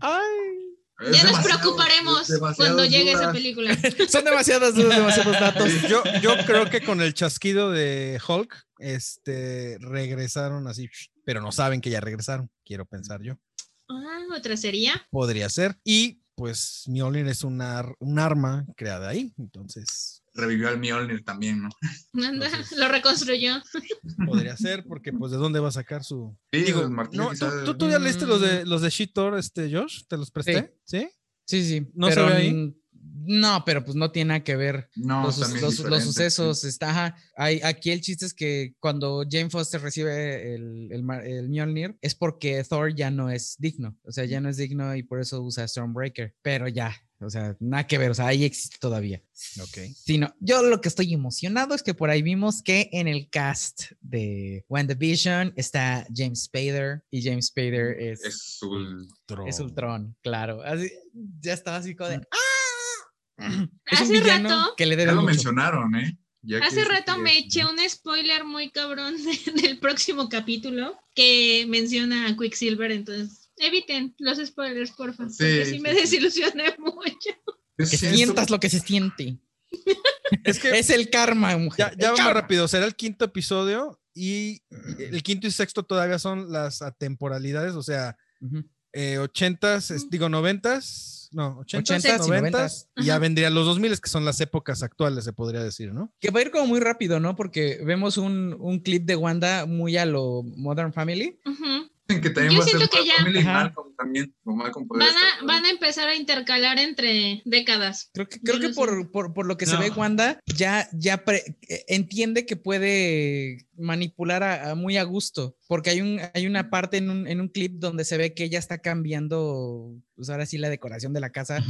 Ay, Es ya nos preocuparemos cuando llegue esa película. Son demasiadas dudas, demasiados datos. yo, yo creo que con el chasquido de Hulk, este, regresaron así, pero no saben que ya regresaron, quiero pensar yo. Ah, otra sería. Podría ser. Y pues Mjolnir es una un arma creada ahí. Entonces, Revivió al Mjolnir también, ¿no? Entonces- lo reconstruyó. podría ser, porque pues de dónde va a sacar su. Sí, Digo, martillos no, ¿tú, tú, tú ya leíste los de los de Shitor, este Josh, te los presté, ¿sí? Sí, sí. ¿No se ve ahí? No, pero pues no tiene nada que ver. No, los, sucesos, sí. está, ajá. Hay, aquí el chiste es que cuando Jane Foster recibe el, el, el Mjolnir es porque Thor ya no es digno, o sea, ya no es digno y por eso usa Stormbreaker, pero ya, o sea, nada que ver, o sea, ahí existe todavía. Ok. Sí, no, yo lo que estoy emocionado es que por ahí vimos que en el cast de WandaVision está James Spader y James Spader es, Es su... es Ultron, claro. Así, ya estaba así como de ¡Ah! Es un Hace villano rato- que le Ya lo mucho. mencionaron, ¿eh? Ya Hace rato que- me eché un spoiler muy cabrón de- del próximo capítulo que menciona a Quicksilver, entonces eviten los spoilers, porfa. porque Sí, sí, me sí, sí. desilusioné mucho. Que sientas lo que se siente. Es que Es el karma, mujer. ya, ya vamos karma. rápido, será el quinto episodio y el quinto y sexto todavía son las atemporalidades, o sea, eh, 80s, es- digo 90s, no, 80s, 80s y 90s, y ya vendrían los 2000 que son las épocas actuales, se podría decir, ¿no? Que va a ir como muy rápido, ¿no? Porque vemos un, un clip de Wanda muy a lo Modern Family. Ujú. Dicen que también Yo va a ser siento que ya- Family y Ajá. Malcolm también. Malcolm Van a, van a empezar a intercalar entre décadas. Creo que, creo que por, por, por lo que se ve Wanda, ya, ya pre- eh, entiende que puede manipular a, a muy a gusto. Porque hay, un, hay una parte en un, en un clip donde se ve que ella está cambiando, pues ahora sí, la decoración de la casa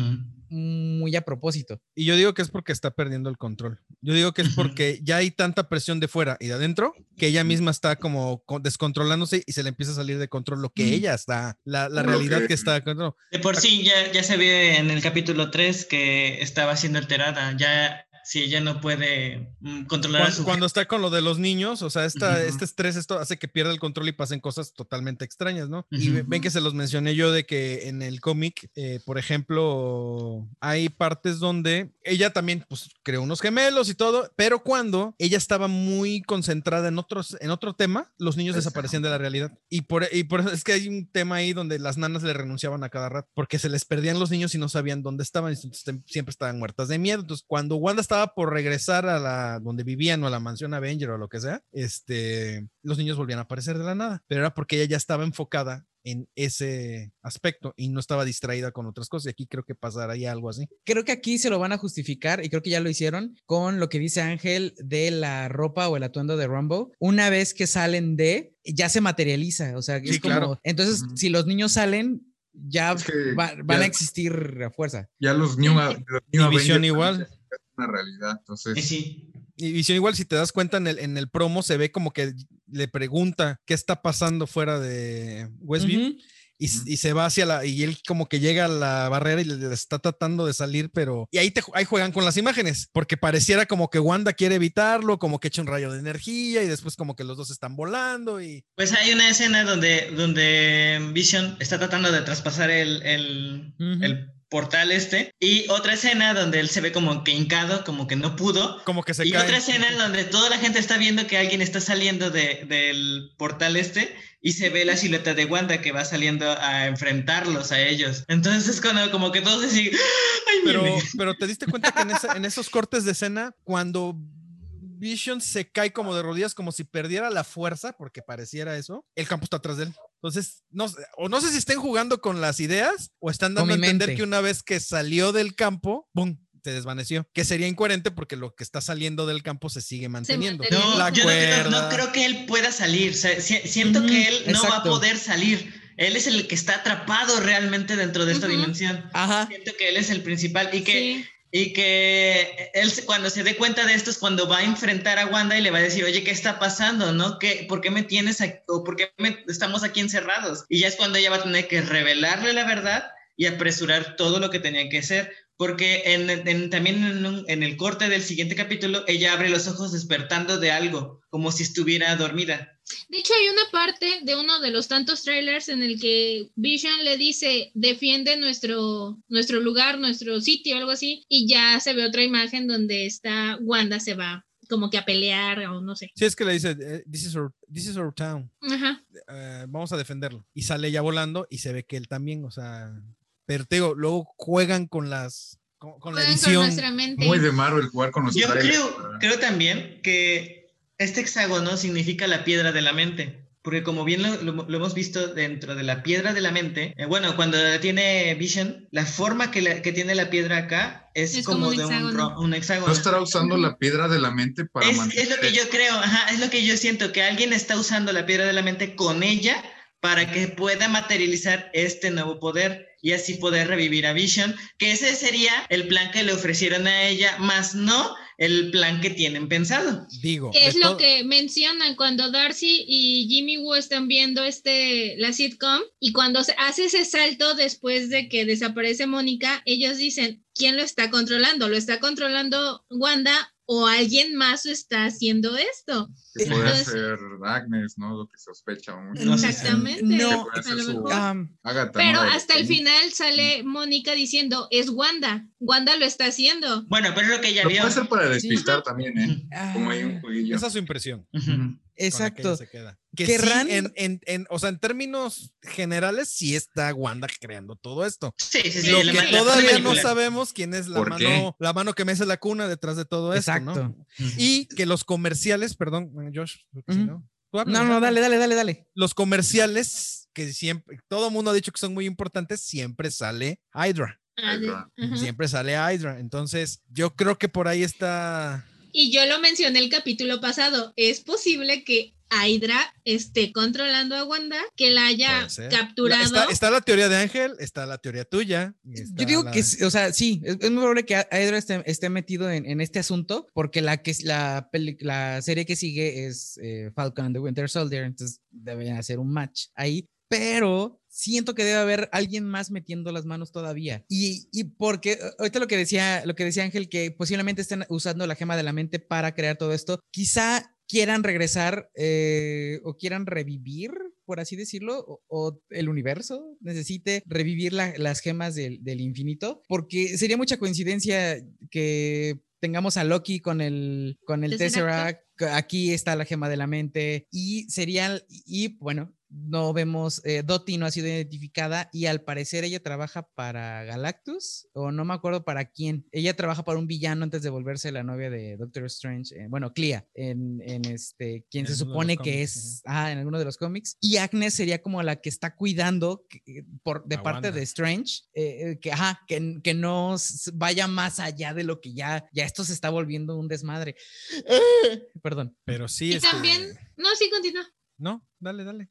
muy a propósito. Y yo digo que es porque está perdiendo el control. Yo digo que es porque ya hay tanta presión de fuera y de adentro que ella misma está como co- descontrolándose y se le empieza a salir de control lo que ella está, la, la realidad que- que está. no, De por sí ya, ya se ve en el capítulo 3 que estaba siendo alterada. Ya si ella no puede mm, controlar a Cuando, su cuando está con lo de los niños, o sea, esta, Ujú. este estrés esto hace que pierda el control y pasen cosas totalmente extrañas, ¿no? Y Ujú. ve- ven que se los mencioné yo de que en el cómic, eh, por ejemplo, hay partes donde ella también pues, creó unos gemelos y todo, pero cuando ella estaba muy concentrada en, otros, en otro tema, los niños Exacto. desaparecían de la realidad. Y por, y por eso es que hay un tema ahí donde las nanas le renunciaban a cada rato, porque se les perdían los niños y no sabían dónde estaban, y siempre estaban muertas de miedo. Entonces, cuando Wanda estaba por regresar a la donde vivían o a la mansión Avenger o lo que sea, este, los niños volvían a aparecer de la nada, pero era porque ella ya estaba enfocada en ese aspecto y no estaba distraída con otras cosas. Y aquí creo que pasaría algo así. Creo que aquí se lo van a justificar y creo que ya lo hicieron con lo que dice Ángel de la ropa o el atuendo de Rumble. Una vez que salen de, ya se materializa. O sea, Sí, es como. claro. Entonces, Ujú. si los niños salen, ya Es que va- van ya- a existir a fuerza. Ya los New, los new Y Visión Avengers igual. Una realidad. Entonces, Y sí. Y Visión igual, si te das cuenta en el, en el promo, se ve como que le pregunta qué está pasando fuera de Westview. Y, se va hacia la, y él como que llega a la barrera y le, le está tratando de salir, pero, y ahí, te, ahí juegan con las imágenes, porque pareciera como que Wanda quiere evitarlo, como que echa un rayo de energía y después como que los dos están volando y... Pues hay una escena donde, donde Vision está tratando de traspasar el, el portal este. Y otra escena donde él se ve como que hincado, como que no pudo. Como que se y cae. otra escena donde toda la gente está viendo que alguien está saliendo de- del portal este y se ve la silueta de Wanda que va saliendo a enfrentarlos a ellos. Entonces es cuando como que todos así, ¡ay, Pero, viene". pero te diste cuenta que en, esa- en esos cortes de escena, cuando Vision se cae como de rodillas, como si perdiera la fuerza, porque pareciera eso, el campo está atrás de él. Entonces, no, sé- o no sé si estén jugando con las ideas o están dando a entender mente. que una vez que salió del campo, ¡pum! se desvaneció. Que sería incoherente porque lo que está saliendo del campo se sigue manteniendo. No, La yo no creo, no cuerda. creo que él pueda salir. O sea, si- siento que él no va a poder salir. Él es el que está atrapado realmente dentro de esta dimensión. Ajá. Siento que él es el principal y que, Sí. Y que él cuando se dé cuenta de esto es cuando va a enfrentar a Wanda y le va a decir, oye, ¿qué está pasando? ¿No? ¿Qué, ¿Por qué me tienes aquí? ¿O por qué estamos aquí encerrados? Y ya es cuando ella va a tener que revelarle la verdad y apresurar todo lo que tenía que hacer. Porque en, en- también en, un- en el corte del siguiente capítulo, ella abre los ojos despertando de algo, como si estuviera dormida. De hecho, hay una parte de uno de los tantos trailers en el que Vision le dice, defiende nuestro, nuestro lugar, nuestro sitio, algo así, y ya se ve otra imagen donde está Wanda se va como que a pelear o no sé. Sí, es que le dice, eh, this, is our, this is our town, Ajá. eh, vamos a defenderlo. Y sale ya volando y se ve que él también, o sea, pero te digo, luego juegan con las con, con la con edición. mente. Muy de Marvel jugar con los Yo trailers, creo, ¿verdad? creo también que este hexágono significa la piedra de la mente. Porque como bien lo, lo- lo hemos visto dentro de la piedra de la mente, eh, bueno, cuando tiene Vision, la forma que, la- que tiene la piedra acá es, Es como, como de un, hexágono. un hexágono. No estará usando la piedra de la mente para Es, mantener. es lo que yo creo, ajá, es lo que yo siento, que alguien está usando la piedra de la mente con ella para que pueda materializar este nuevo poder y así poder revivir a Vision, que ese sería el plan que le ofrecieron a ella, más no el plan que tienen pensado. Digo, Que es lo que mencionan cuando Darcy y Jimmy Woo están viendo este la sitcom y cuando se hace ese salto después de que desaparece Mónica, ellos dicen, ¿quién lo está controlando? ¿Lo está controlando Wanda o alguien más está haciendo esto? Que puede Entonces- ser Agnes, ¿no? Lo que sospecha mucho. Exactamente. No, su Agatha, Pero hasta el final sale Mónica diciendo, es Wanda, Wanda lo está haciendo. Bueno, pero es lo que ella vio. puede ser para despistar también, ¿eh? ah, Como hay un jueguillo. esa es su impresión. Que Exacto. ella se queda. Que Querrán- sí, en, en- en- o sea, en términos generales, sí está Wanda creando todo esto. Sí, sí, sí. Lo que todavía no sabemos quién es la ¿Por mano, qué? la mano que mece la cuna detrás de todo esto, ¿no? Exacto. Y que los comerciales, perdón, Josh, si Ujú. no, No, no, dale, dale, dale, dale. Los comerciales que siempre, todo el mundo ha dicho que son muy importantes, siempre sale Hydra. Ah, ajá. Siempre sale Hydra. Entonces, yo creo que por ahí está. Y yo lo mencioné el capítulo pasado. Es posible que Hydra esté controlando a Wanda, que la haya capturado. Está, está la teoría de Ángel, está la teoría tuya. Yo digo la- que, sí, o sea, sí, es, es muy probable que Hydra esté, esté metido en, en este asunto, porque la, que, la, peli- la serie que sigue es eh, Falcon and the Winter Soldier, entonces deben hacer un match ahí, pero siento que debe haber alguien más metiendo las manos todavía. Y, y porque eh, ahorita lo que decía, lo que decía Ángel, que posiblemente estén usando la gema de la mente para crear todo esto, quizá quieran regresar eh, o quieran revivir, por así decirlo, o, o el universo necesite revivir la- las gemas del, del infinito, porque sería mucha coincidencia que tengamos a Loki con el, con el Tesseract. Tesseract, aquí está la gema de la mente, y sería, y bueno, no vemos, eh, Dottie no ha sido identificada y al parecer ella trabaja para Galactus o no me acuerdo para quién. Ella trabaja para un villano antes de volverse la novia de Doctor Strange, eh, bueno, Clea, en, en este, quien En se supone que cómics, es, ah, en alguno de los cómics. Y Agnes sería como la que está cuidando que- eh, por, de parte Wanda. de Strange, eh, que, ajá, que, que no vaya más allá de lo que ya, ya esto se está volviendo un desmadre. Perdón. Pero sí y este, también, no, sí, continúa. No, dale, dale.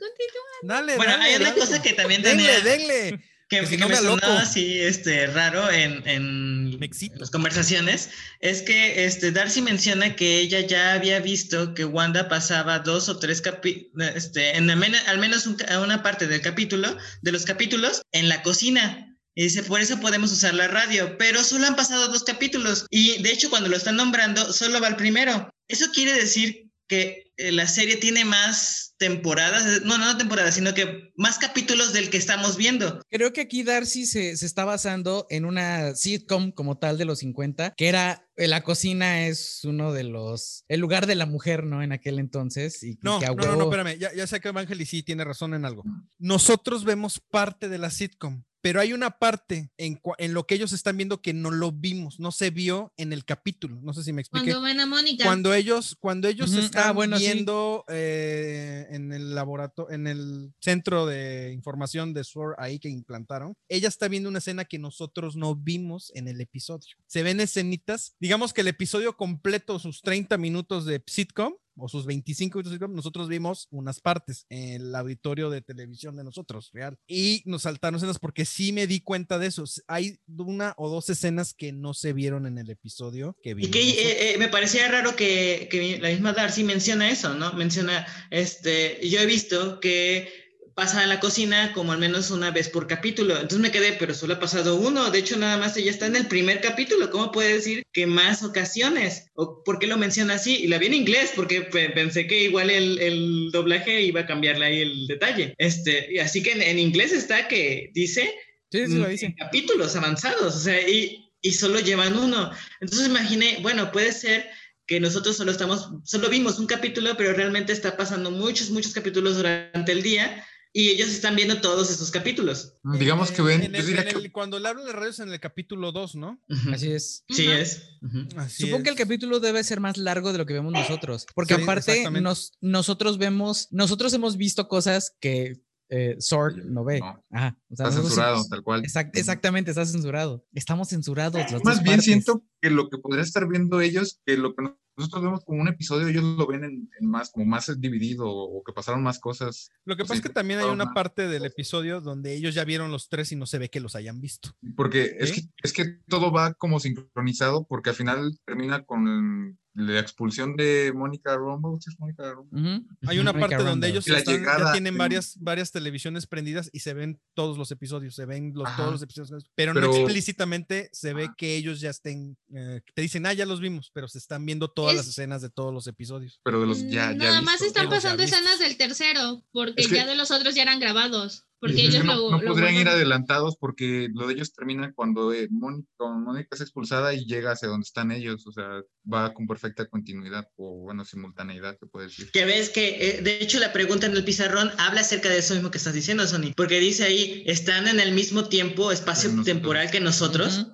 Continúa. Dale, Bueno, dale, hay una dale. cosa que también Denle, tenía. denle. que, Que que no me sonaba así este, raro en, en las conversaciones es que este, Darcy menciona que ella ya había visto que Wanda pasaba dos o tres capítulos, este, en al menos, al menos un una parte del capítulo, de los capítulos, en la cocina. Y dice, por eso podemos usar la radio, pero solo han pasado dos capítulos. Y de hecho, cuando lo están nombrando, solo va el primero. Eso quiere decir que la serie tiene más temporadas, eh, no, no temporadas, sino que más capítulos del que estamos viendo. Creo que aquí Darcy se, se está basando en una sitcom como tal de los 50, que era eh, la cocina es uno de los, el lugar de la mujer, ¿no? En aquel entonces. Y, y No, que no, no, no, espérame. Ya, ya sé que Ángel y sí tiene razón en algo. Nosotros vemos parte de la sitcom, pero hay una parte en, en lo que ellos están viendo que no lo vimos, no se vio en el capítulo. No sé si me expliqué. Cuando ven a Mónica. Cuando ellos, cuando ellos ah, están bueno, sí. viendo eh, en el laboratorio, en el centro de información de SWORD ahí que implantaron, ella está viendo una escena que nosotros no vimos en el episodio. Se ven escenitas, digamos que el episodio completo, sus 30 minutos de sitcom o sus 25 minutos de nosotros vimos unas partes en el auditorio de televisión de nosotros, real. Y nos saltaron escenas porque sí me di cuenta de eso. Hay una o dos escenas que no se vieron en el episodio que Y vimos. que eh, eh, me parecía raro que, que la misma Darcy menciona eso, ¿no? Menciona, este, yo he visto que pasa a la cocina como al menos una vez por capítulo. Entonces me quedé, pero solo ha pasado uno. De hecho, nada más ella está en el primer capítulo. ¿Cómo puede decir que más ocasiones? ¿O por qué lo menciona así? Y la vi en inglés porque pe- pensé que igual el, el doblaje iba a cambiarle ahí el detalle. Este, así que en, en inglés está que dice Sí, sí, lo mm, dice. capítulos avanzados, o sea, y, y solo llevan uno. Entonces imaginé, bueno, puede ser que nosotros solo estamos, solo vimos un capítulo, pero realmente está pasando muchos, muchos capítulos durante el día y ellos están viendo todos estos capítulos. Digamos que ven, en yo el- diría en que el- cuando le hablan de rayos en el capítulo 2, ¿no? Así es. Sí es. Así Supongo que el capítulo debe ser más largo de lo que vemos nosotros, porque Sí, aparte nos, nosotros vemos, nosotros hemos visto cosas que eh, Sword no ve. No. Ajá. o sea, está censurado, tal cual. Exact- exactamente, está censurado. Estamos censurados. las dos Más bien partes. siento que lo que podría estar viendo ellos, que lo que nosotros vemos como un episodio, ellos lo ven en, en más, como más dividido o que pasaron más cosas. Lo que pasa es que también hay una más. parte del episodio donde ellos ya vieron los tres y no se ve que los hayan visto. Porque es, que, es que todo va como sincronizado, porque al final termina con la expulsión de Mónica. Ujú. Hay una parte donde ellos están- ya tienen varias, varias televisiones prendidas y se ven todos los episodios, se ven los, todos los episodios, pero, Pero- no explícitamente se ve Ajá. que ellos ya estén, eh, te dicen, ah, ya los vimos, pero se están viendo todas Es- las escenas de todos los episodios. Pero de los ya, ya Mm, Nada más están ya pasando escenas del tercero, porque Es que- ya de los otros ya eran grabados. Porque ellos no, lo, no lo podrían ir adelantados porque lo de ellos termina cuando eh, Mónica, cuando Mónica es expulsada y llega hacia donde están ellos. O sea, va con perfecta continuidad o, bueno, simultaneidad, se puede decir. Que ves que, eh, de hecho, la pregunta en el pizarrón habla acerca de eso mismo que estás diciendo, Sony, porque dice ahí, están en el mismo tiempo, espacio nosotros. temporal que nosotros.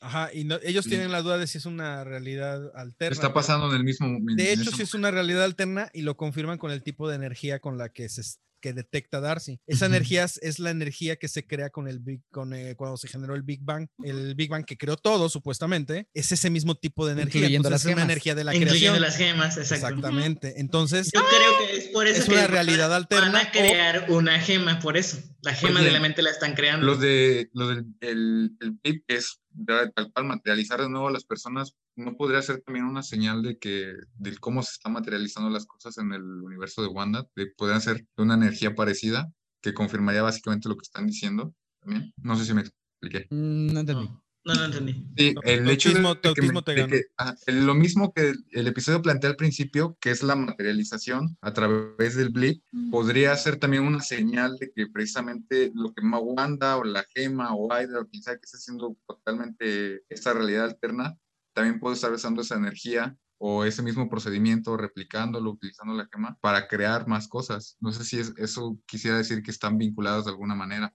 Ajá, y no- ellos Sí. tienen la duda de si es una realidad alterna. Está pasando en el mismo momento. De hecho, sí es una realidad alterna y lo confirman con el tipo de energía con la que se es- que detecta Darcy. Esa energía es, es la energía que se crea con el Big, con, eh, cuando se generó el Big Bang. El Big Bang que creó todo, supuestamente, es ese mismo tipo de energía. Incluyendo Entonces, las es una energía de la incluyendo creación. las gemas, exacto. Exactamente. Entonces, Yo creo que es por eso es que una van a- realidad alterna Van a o- crear una gema, por eso. La gema de la mente la están creando. Los de lo del el, el es ya tal cual materializar de nuevo a las personas, ¿no podría ser también una señal de que de cómo se están materializando las cosas en el universo de Wanda? De podrían ser de una energía parecida que confirmaría básicamente lo que están diciendo también. No sé si me expliqué. Mm, No entendí. No, no, entendí. Sí, el hecho de, autismo- tu de que me- autismo te de ganó. que, ah, el- lo mismo que el, el episodio plantea al principio, que es la materialización a través del blip, podría ser también una señal de que precisamente lo que Wanda o la Gema o Aida o quien sea que esté haciendo totalmente esta realidad alterna, también puede estar usando esa energía o ese mismo procedimiento, replicándolo, utilizando la gema para crear más cosas. No sé si es, eso quisiera decir que están vinculados de alguna manera.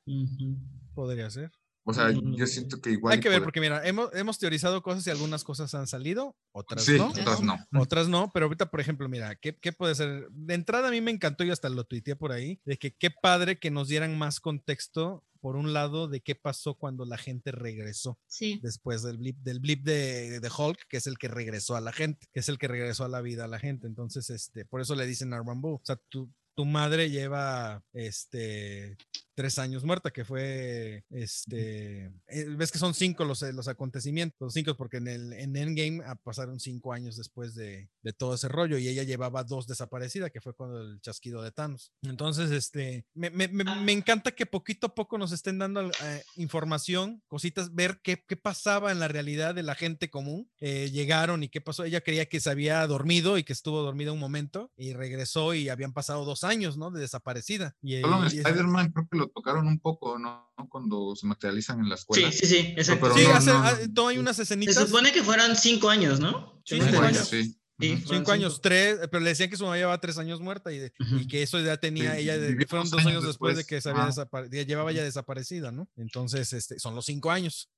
Podría ser. O sea, yo siento que igual... Hay que ver, porque mira, hemos, hemos teorizado cosas y algunas cosas han salido, otras Sí, no. otras no. Otras no, pero ahorita, por ejemplo, mira, ¿qué, ¿qué puede ser? De entrada a mí me encantó y hasta lo tuiteé por ahí, de que qué padre que nos dieran más contexto, por un lado, de qué pasó cuando la gente regresó Sí. después del blip, del blip de, de Hulk, que es el que regresó a la gente, que es el que regresó a la vida a la gente. Entonces, este, por eso le dicen a Rambo, o sea, tu, tu madre lleva, este, tres años muerta, que fue, este, eh, ves que son cinco los, eh, los acontecimientos, los cinco, porque en el en Endgame ah, pasaron cinco años después de, de todo ese rollo y ella llevaba dos desaparecida, que fue cuando el chasquido de Thanos. Entonces, este, me, me- me- me encanta que poquito a poco nos estén dando eh, información, cositas, ver qué, qué pasaba en la realidad de la gente común. Eh, llegaron y qué pasó. Ella creía que se había dormido y que estuvo dormida un momento y regresó y habían pasado dos años, ¿no? De desaparecida. Y, Solo y- Spider-Man creo que lo tocaron un poco, ¿no? Cuando se materializan en la escuela. Sí, sí, sí, exacto. pero Sí, no, hace, no, hay unas Se escenitas. supone que fueron cinco años, ¿no? Cinco años. sí. Cinco años, tres, pero le decían que su mamá llevaba tres años muerta y, de- y Ujú. que eso ya tenía Sí, ella, de- fueron dos años años después de que se había Ah. llevaba ya desaparecida, ¿no? Entonces, este, son los cinco años,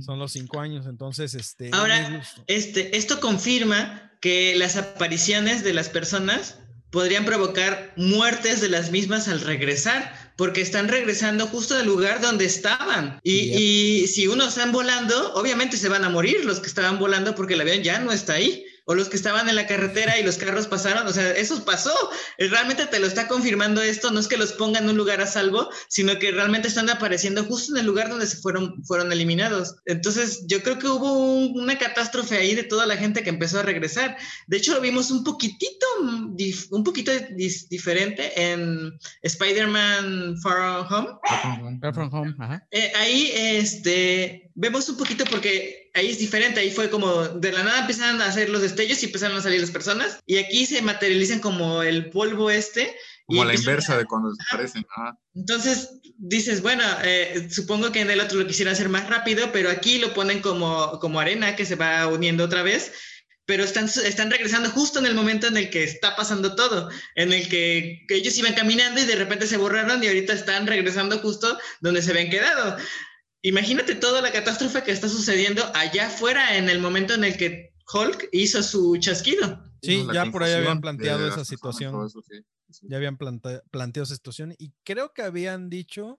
son los cinco años, entonces, este. Ahora. Este, esto confirma que las apariciones de las personas podrían provocar muertes de las mismas al regresar, porque están regresando justo del lugar donde estaban. Y, y si unos están volando, obviamente se van a morir los que estaban volando porque el avión ya no está ahí. O los que estaban en la carretera y los carros pasaron, o sea, eso pasó. Eh, Realmente te lo está confirmando esto, no es que los pongan en un lugar a salvo, sino que realmente están apareciendo justo en el lugar donde se fueron, fueron eliminados. Entonces, yo creo que hubo un- una catástrofe ahí de toda la gente que empezó a regresar. De hecho, lo vimos un poquitito, mm, un poquito diferente en Spider-Man Far Home. Far From Home, ajá. Eh, ahí este, vemos un poquito porque ahí es diferente, ahí fue como de la nada empezaron a hacer los destellos y empezaron a salir las personas y aquí se materializan como el polvo este. y Como a la inversa de cuando desaparecen. Ah, entonces dices, bueno, eh, supongo que en el otro lo quisiera hacer más rápido, pero aquí lo ponen como, como arena que se va uniendo otra vez. pero están, están regresando justo en el momento en el que está pasando todo, en el que, que ellos iban caminando y de repente se borraron y ahorita están regresando justo donde se habían quedado. Imagínate toda la catástrofe que está sucediendo allá afuera en el momento en el que Hulk hizo su chasquido. Sí, ya por ahí habían planteado esa situación. todo eso, sí, sí. Ya habían plante- planteado esa situación y creo que habían dicho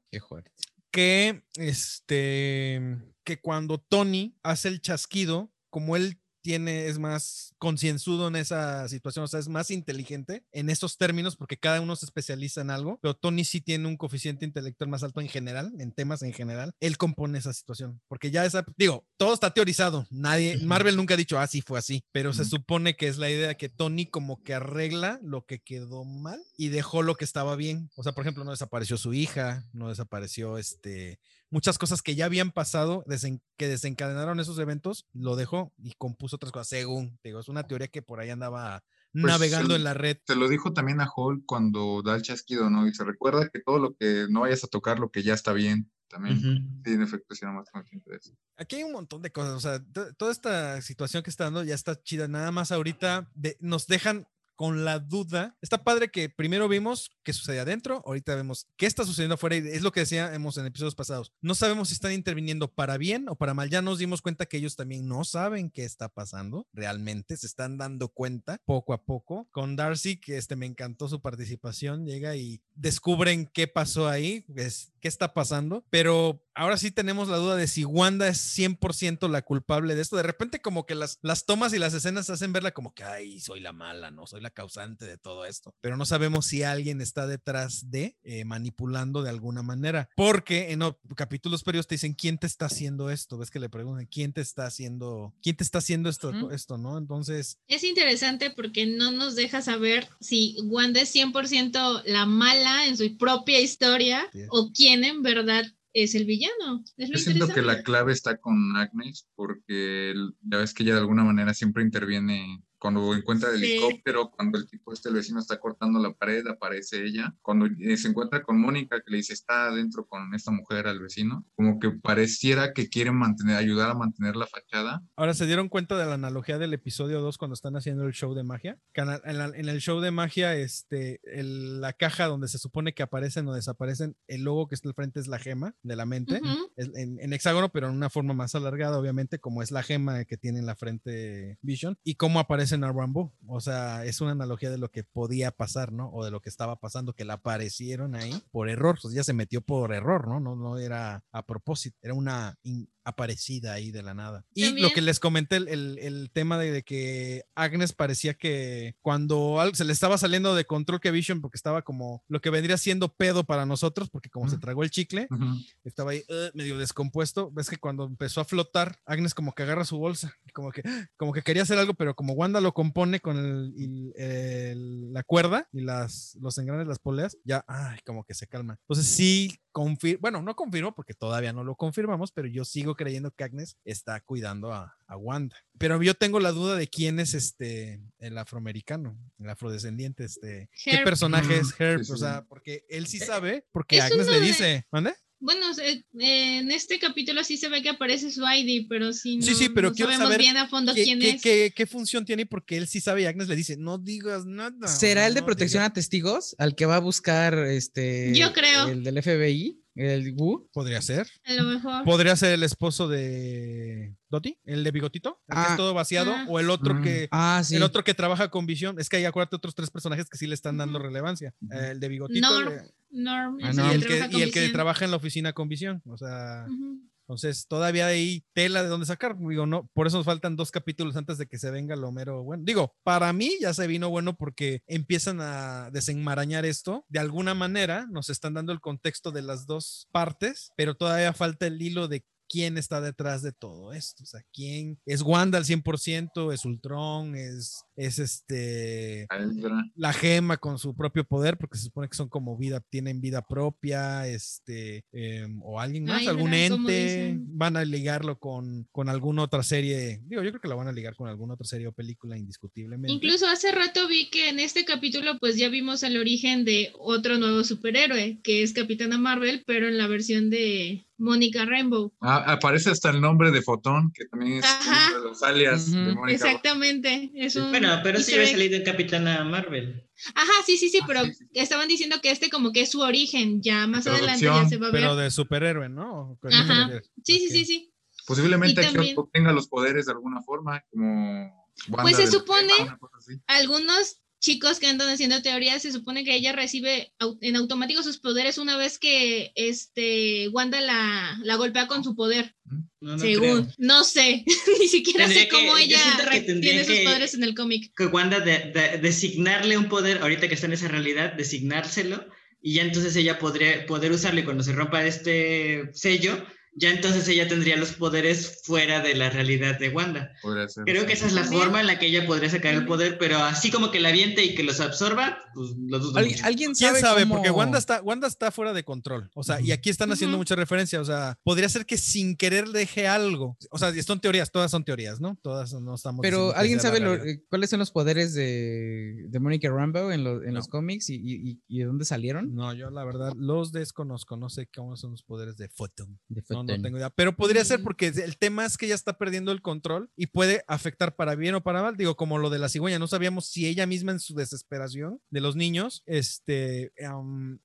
que este que cuando Tony hace el chasquido, como él tiene, es más concienzudo en esa situación, o sea, es más inteligente en estos términos, porque cada uno se especializa en algo, pero Tony sí tiene un coeficiente intelectual más alto en general, en temas en general. Él compone esa situación, porque ya esa, digo, todo está teorizado, nadie. Marvel nunca ha dicho, ah, sí fue así, pero se supone que es la idea que Tony como que arregla lo que quedó mal y dejó lo que estaba bien. O sea, por ejemplo, no desapareció su hija, no desapareció este muchas cosas que ya habían pasado, desen- que desencadenaron esos eventos, lo dejó y compuso otras cosas, según, digo, es una teoría que por ahí andaba navegando el- en la red. Te lo dijo también a Hulk cuando da el chasquido, ¿no? Y se recuerda que todo lo que no vayas a tocar, lo que ya está bien, también. Ujú. Sí, en efecto, sí más consciente de eso. Aquí hay un montón de cosas, o sea, to- toda esta situación que está dando ya está chida, nada más ahorita de- nos dejan con la duda. Está padre que primero vimos qué sucede adentro, ahorita vemos qué está sucediendo afuera y es lo que decíamos en episodios pasados. No sabemos si están interviniendo para bien o para mal. Ya nos dimos cuenta que ellos también no saben qué está pasando realmente, se están dando cuenta poco a poco. Con Darcy, que este me encantó su participación, llega y descubren qué pasó ahí, es, qué está pasando, pero ahora sí tenemos la duda de si Wanda es 100% la culpable de esto. De repente como que las, las tomas y las escenas hacen verla como que, ay, soy la mala, no, soy la causante de todo esto. Pero no sabemos si alguien está detrás de eh, manipulando de alguna manera. Porque en capítulos previos te dicen, ¿quién te está haciendo esto? Ves que le preguntan, ¿quién te está haciendo, quién te está haciendo esto, esto, no? Entonces, Es interesante porque no nos deja saber si Wanda es 100% la mala en su propia historia Sí. o quién en verdad es el villano. Es lo Yo siento que la clave está con Agnes, porque ya ves que ella de alguna manera siempre interviene cuando encuentra el Sí. helicóptero, cuando el tipo este, el vecino está cortando la pared, aparece ella. Cuando eh, se encuentra con Mónica, que le dice está adentro con esta mujer al vecino, como que pareciera que quiere mantener, ayudar a mantener la fachada. Ahora se dieron cuenta de la analogía del episodio 2 cuando están haciendo el show de magia. Que En, la- el show de magia, este, el- la caja donde se supone que aparecen o desaparecen, el logo que está al frente es la gema de la mente. Ujú. Es en, en hexágono, pero en una forma más alargada, obviamente, como es la gema que tiene en la frente Vision. Y cómo aparece en Rambo. O sea, es una analogía de lo que podía pasar, ¿no? O de lo que estaba pasando, que la aparecieron ahí por error. Pues ya se metió por error, ¿no? No, era a propósito, era una aparecida ahí de la nada. Y lo que les comenté, el, el- el tema de, de que Agnes parecía que cuando al- se le estaba saliendo de control que Vision, porque estaba como lo que vendría siendo pedo para nosotros, porque como se tragó el chicle, estaba ahí eh, medio descompuesto. Ves que cuando empezó a flotar, Agnes como que agarra su bolsa, como que, como que quería hacer algo, pero como Wanda lo compone con el, la cuerda y las, los engranes, las poleas, ya, ay, como que se calma. Entonces sí, confir bueno, no confirmo porque todavía no lo confirmamos, pero yo sigo creyendo que Agnes está cuidando a, a Wanda. Pero yo tengo la duda de quién es este, el afroamericano, el afrodescendiente, este, qué personaje es Mm, Herb, sí, o sí, sea, porque él sí sabe, porque es Agnes le de- dice, ¿mande? Bueno, eh, eh, en este capítulo sí se ve que aparece su ID, pero sí no, Sí, sí, pero no quiero sabemos saber bien a fondo ¿Qué, quién qué- es. qué- qué función tiene? Porque él sí sabe y Agnes le dice, no digas nada. ¿Será el de no protección digas". a testigos al que va a buscar este Yo creo. el del FBI, el Wu? Podría ser. A lo mejor. Podría ser el esposo de Dottie, el de bigotito, el que Ah. es todo vaciado, Ah. o el otro Mm. que... Ah, sí. El otro que trabaja con visión, es que hay acuérdate otros tres personajes que sí le están dando relevancia. El de bigotito Norm, eh, Norm, Ah, es no. y que el que, y el que trabaja en la oficina con visión. O sea. Entonces todavía hay tela de dónde sacar. Digo, no, por eso nos faltan dos capítulos antes de que se venga lo mero bueno. Digo, para mí ya se vino bueno porque empiezan a desenmarañar esto. De alguna manera nos están dando el contexto de las dos partes, pero todavía falta el hilo de quién está detrás de todo esto. O sea, quién es Wanda al 100%, es Ultron, es, es este la gema con su propio poder, porque se supone que son como vida, tienen vida propia, este, em, o alguien más, Ay, algún ente, van a ligarlo con, con alguna otra serie, digo, yo creo que la van a ligar con alguna otra serie o película indiscutiblemente. Incluso hace rato vi que en este capítulo pues ya vimos el origen de otro nuevo superhéroe, que es Capitana Marvel, pero en la versión de, Mónica Rainbow. Ah, aparece hasta el nombre de Fotón, que también es Ajá. uno de los alias de. Mónica. Exactamente. Es un Bueno, pero sí había salido en Capitana Marvel. Ajá, sí, sí, sí, Ah, pero sí, sí. estaban diciendo que este como que es su origen, ya más adelante ya se va a ver. Pero de superhéroe, ¿no? ¿O qué te Ajá. Sí, sí, sí, sí. Posiblemente Y también- obtenga los poderes de alguna forma, como. Wanda Pues se así. Algunos chicos que andan haciendo teorías se supone que ella recibe en automático sus poderes una vez que este Wanda la, la golpea con su poder. No, no según. creo. No sé. Ni siquiera Tendría sé cómo que- ella tiene sus que- poderes en el cómic. Que Wanda de, de- designarle un poder, ahorita que está en esa realidad, designárselo, y ya entonces ella podría poder usarlo y cuando se rompa este sello, ya entonces ella tendría los poderes fuera de la realidad de Wanda. Ser. Creo que esa es la forma en la que ella podría sacar el poder, pero así como que la aviente y que los absorba, pues lo dudo ¿Alguien, mucho. alguien ¿Quién sabe, sabe? cómo- Porque Wanda está, Wanda está fuera de control. O sea, y aquí están haciendo Ujú. mucha referencia. O sea, podría ser que sin querer deje algo. O sea, son teorías, todas son teorías, ¿no? Todas no estamos. Pero ¿alguien sabe lo- eh, cuáles son los poderes de, de Mónica Rambo en, lo- en No. los cómics y, y- y- de dónde salieron? No, yo la verdad los desconozco. No sé cómo son los poderes de Photon. De No, no tengo idea. Pero podría ser porque el tema es que ella está perdiendo el control y puede afectar para bien o para mal. Digo, como lo de la cigüeña, no sabíamos si ella misma en su desesperación de los niños, este,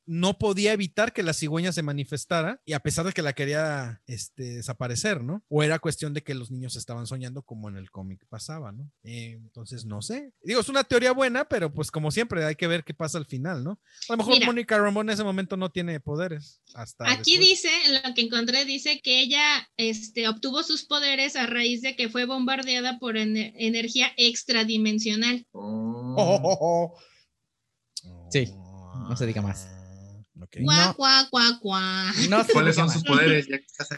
no podía evitar que la cigüeña se manifestara y a pesar de que la quería este, desaparecer, ¿no? O era cuestión de que los niños estaban soñando como en el cómic pasaba, ¿no? Eh, entonces, no sé. Digo, es una teoría buena, pero pues como siempre hay que ver qué pasa al final, ¿no? A lo mejor Mira. Mónica Ramón en ese momento no tiene poderes. Hasta Aquí después. dice, lo que encontré, dice que ella este, obtuvo sus poderes a raíz de que fue bombardeada por ener- energía extradimensional. Oh. Sí, no se diga más. Ok. Cuá, No. cuá, cuá, cuá. No sé ¿Cuáles son sus poderes?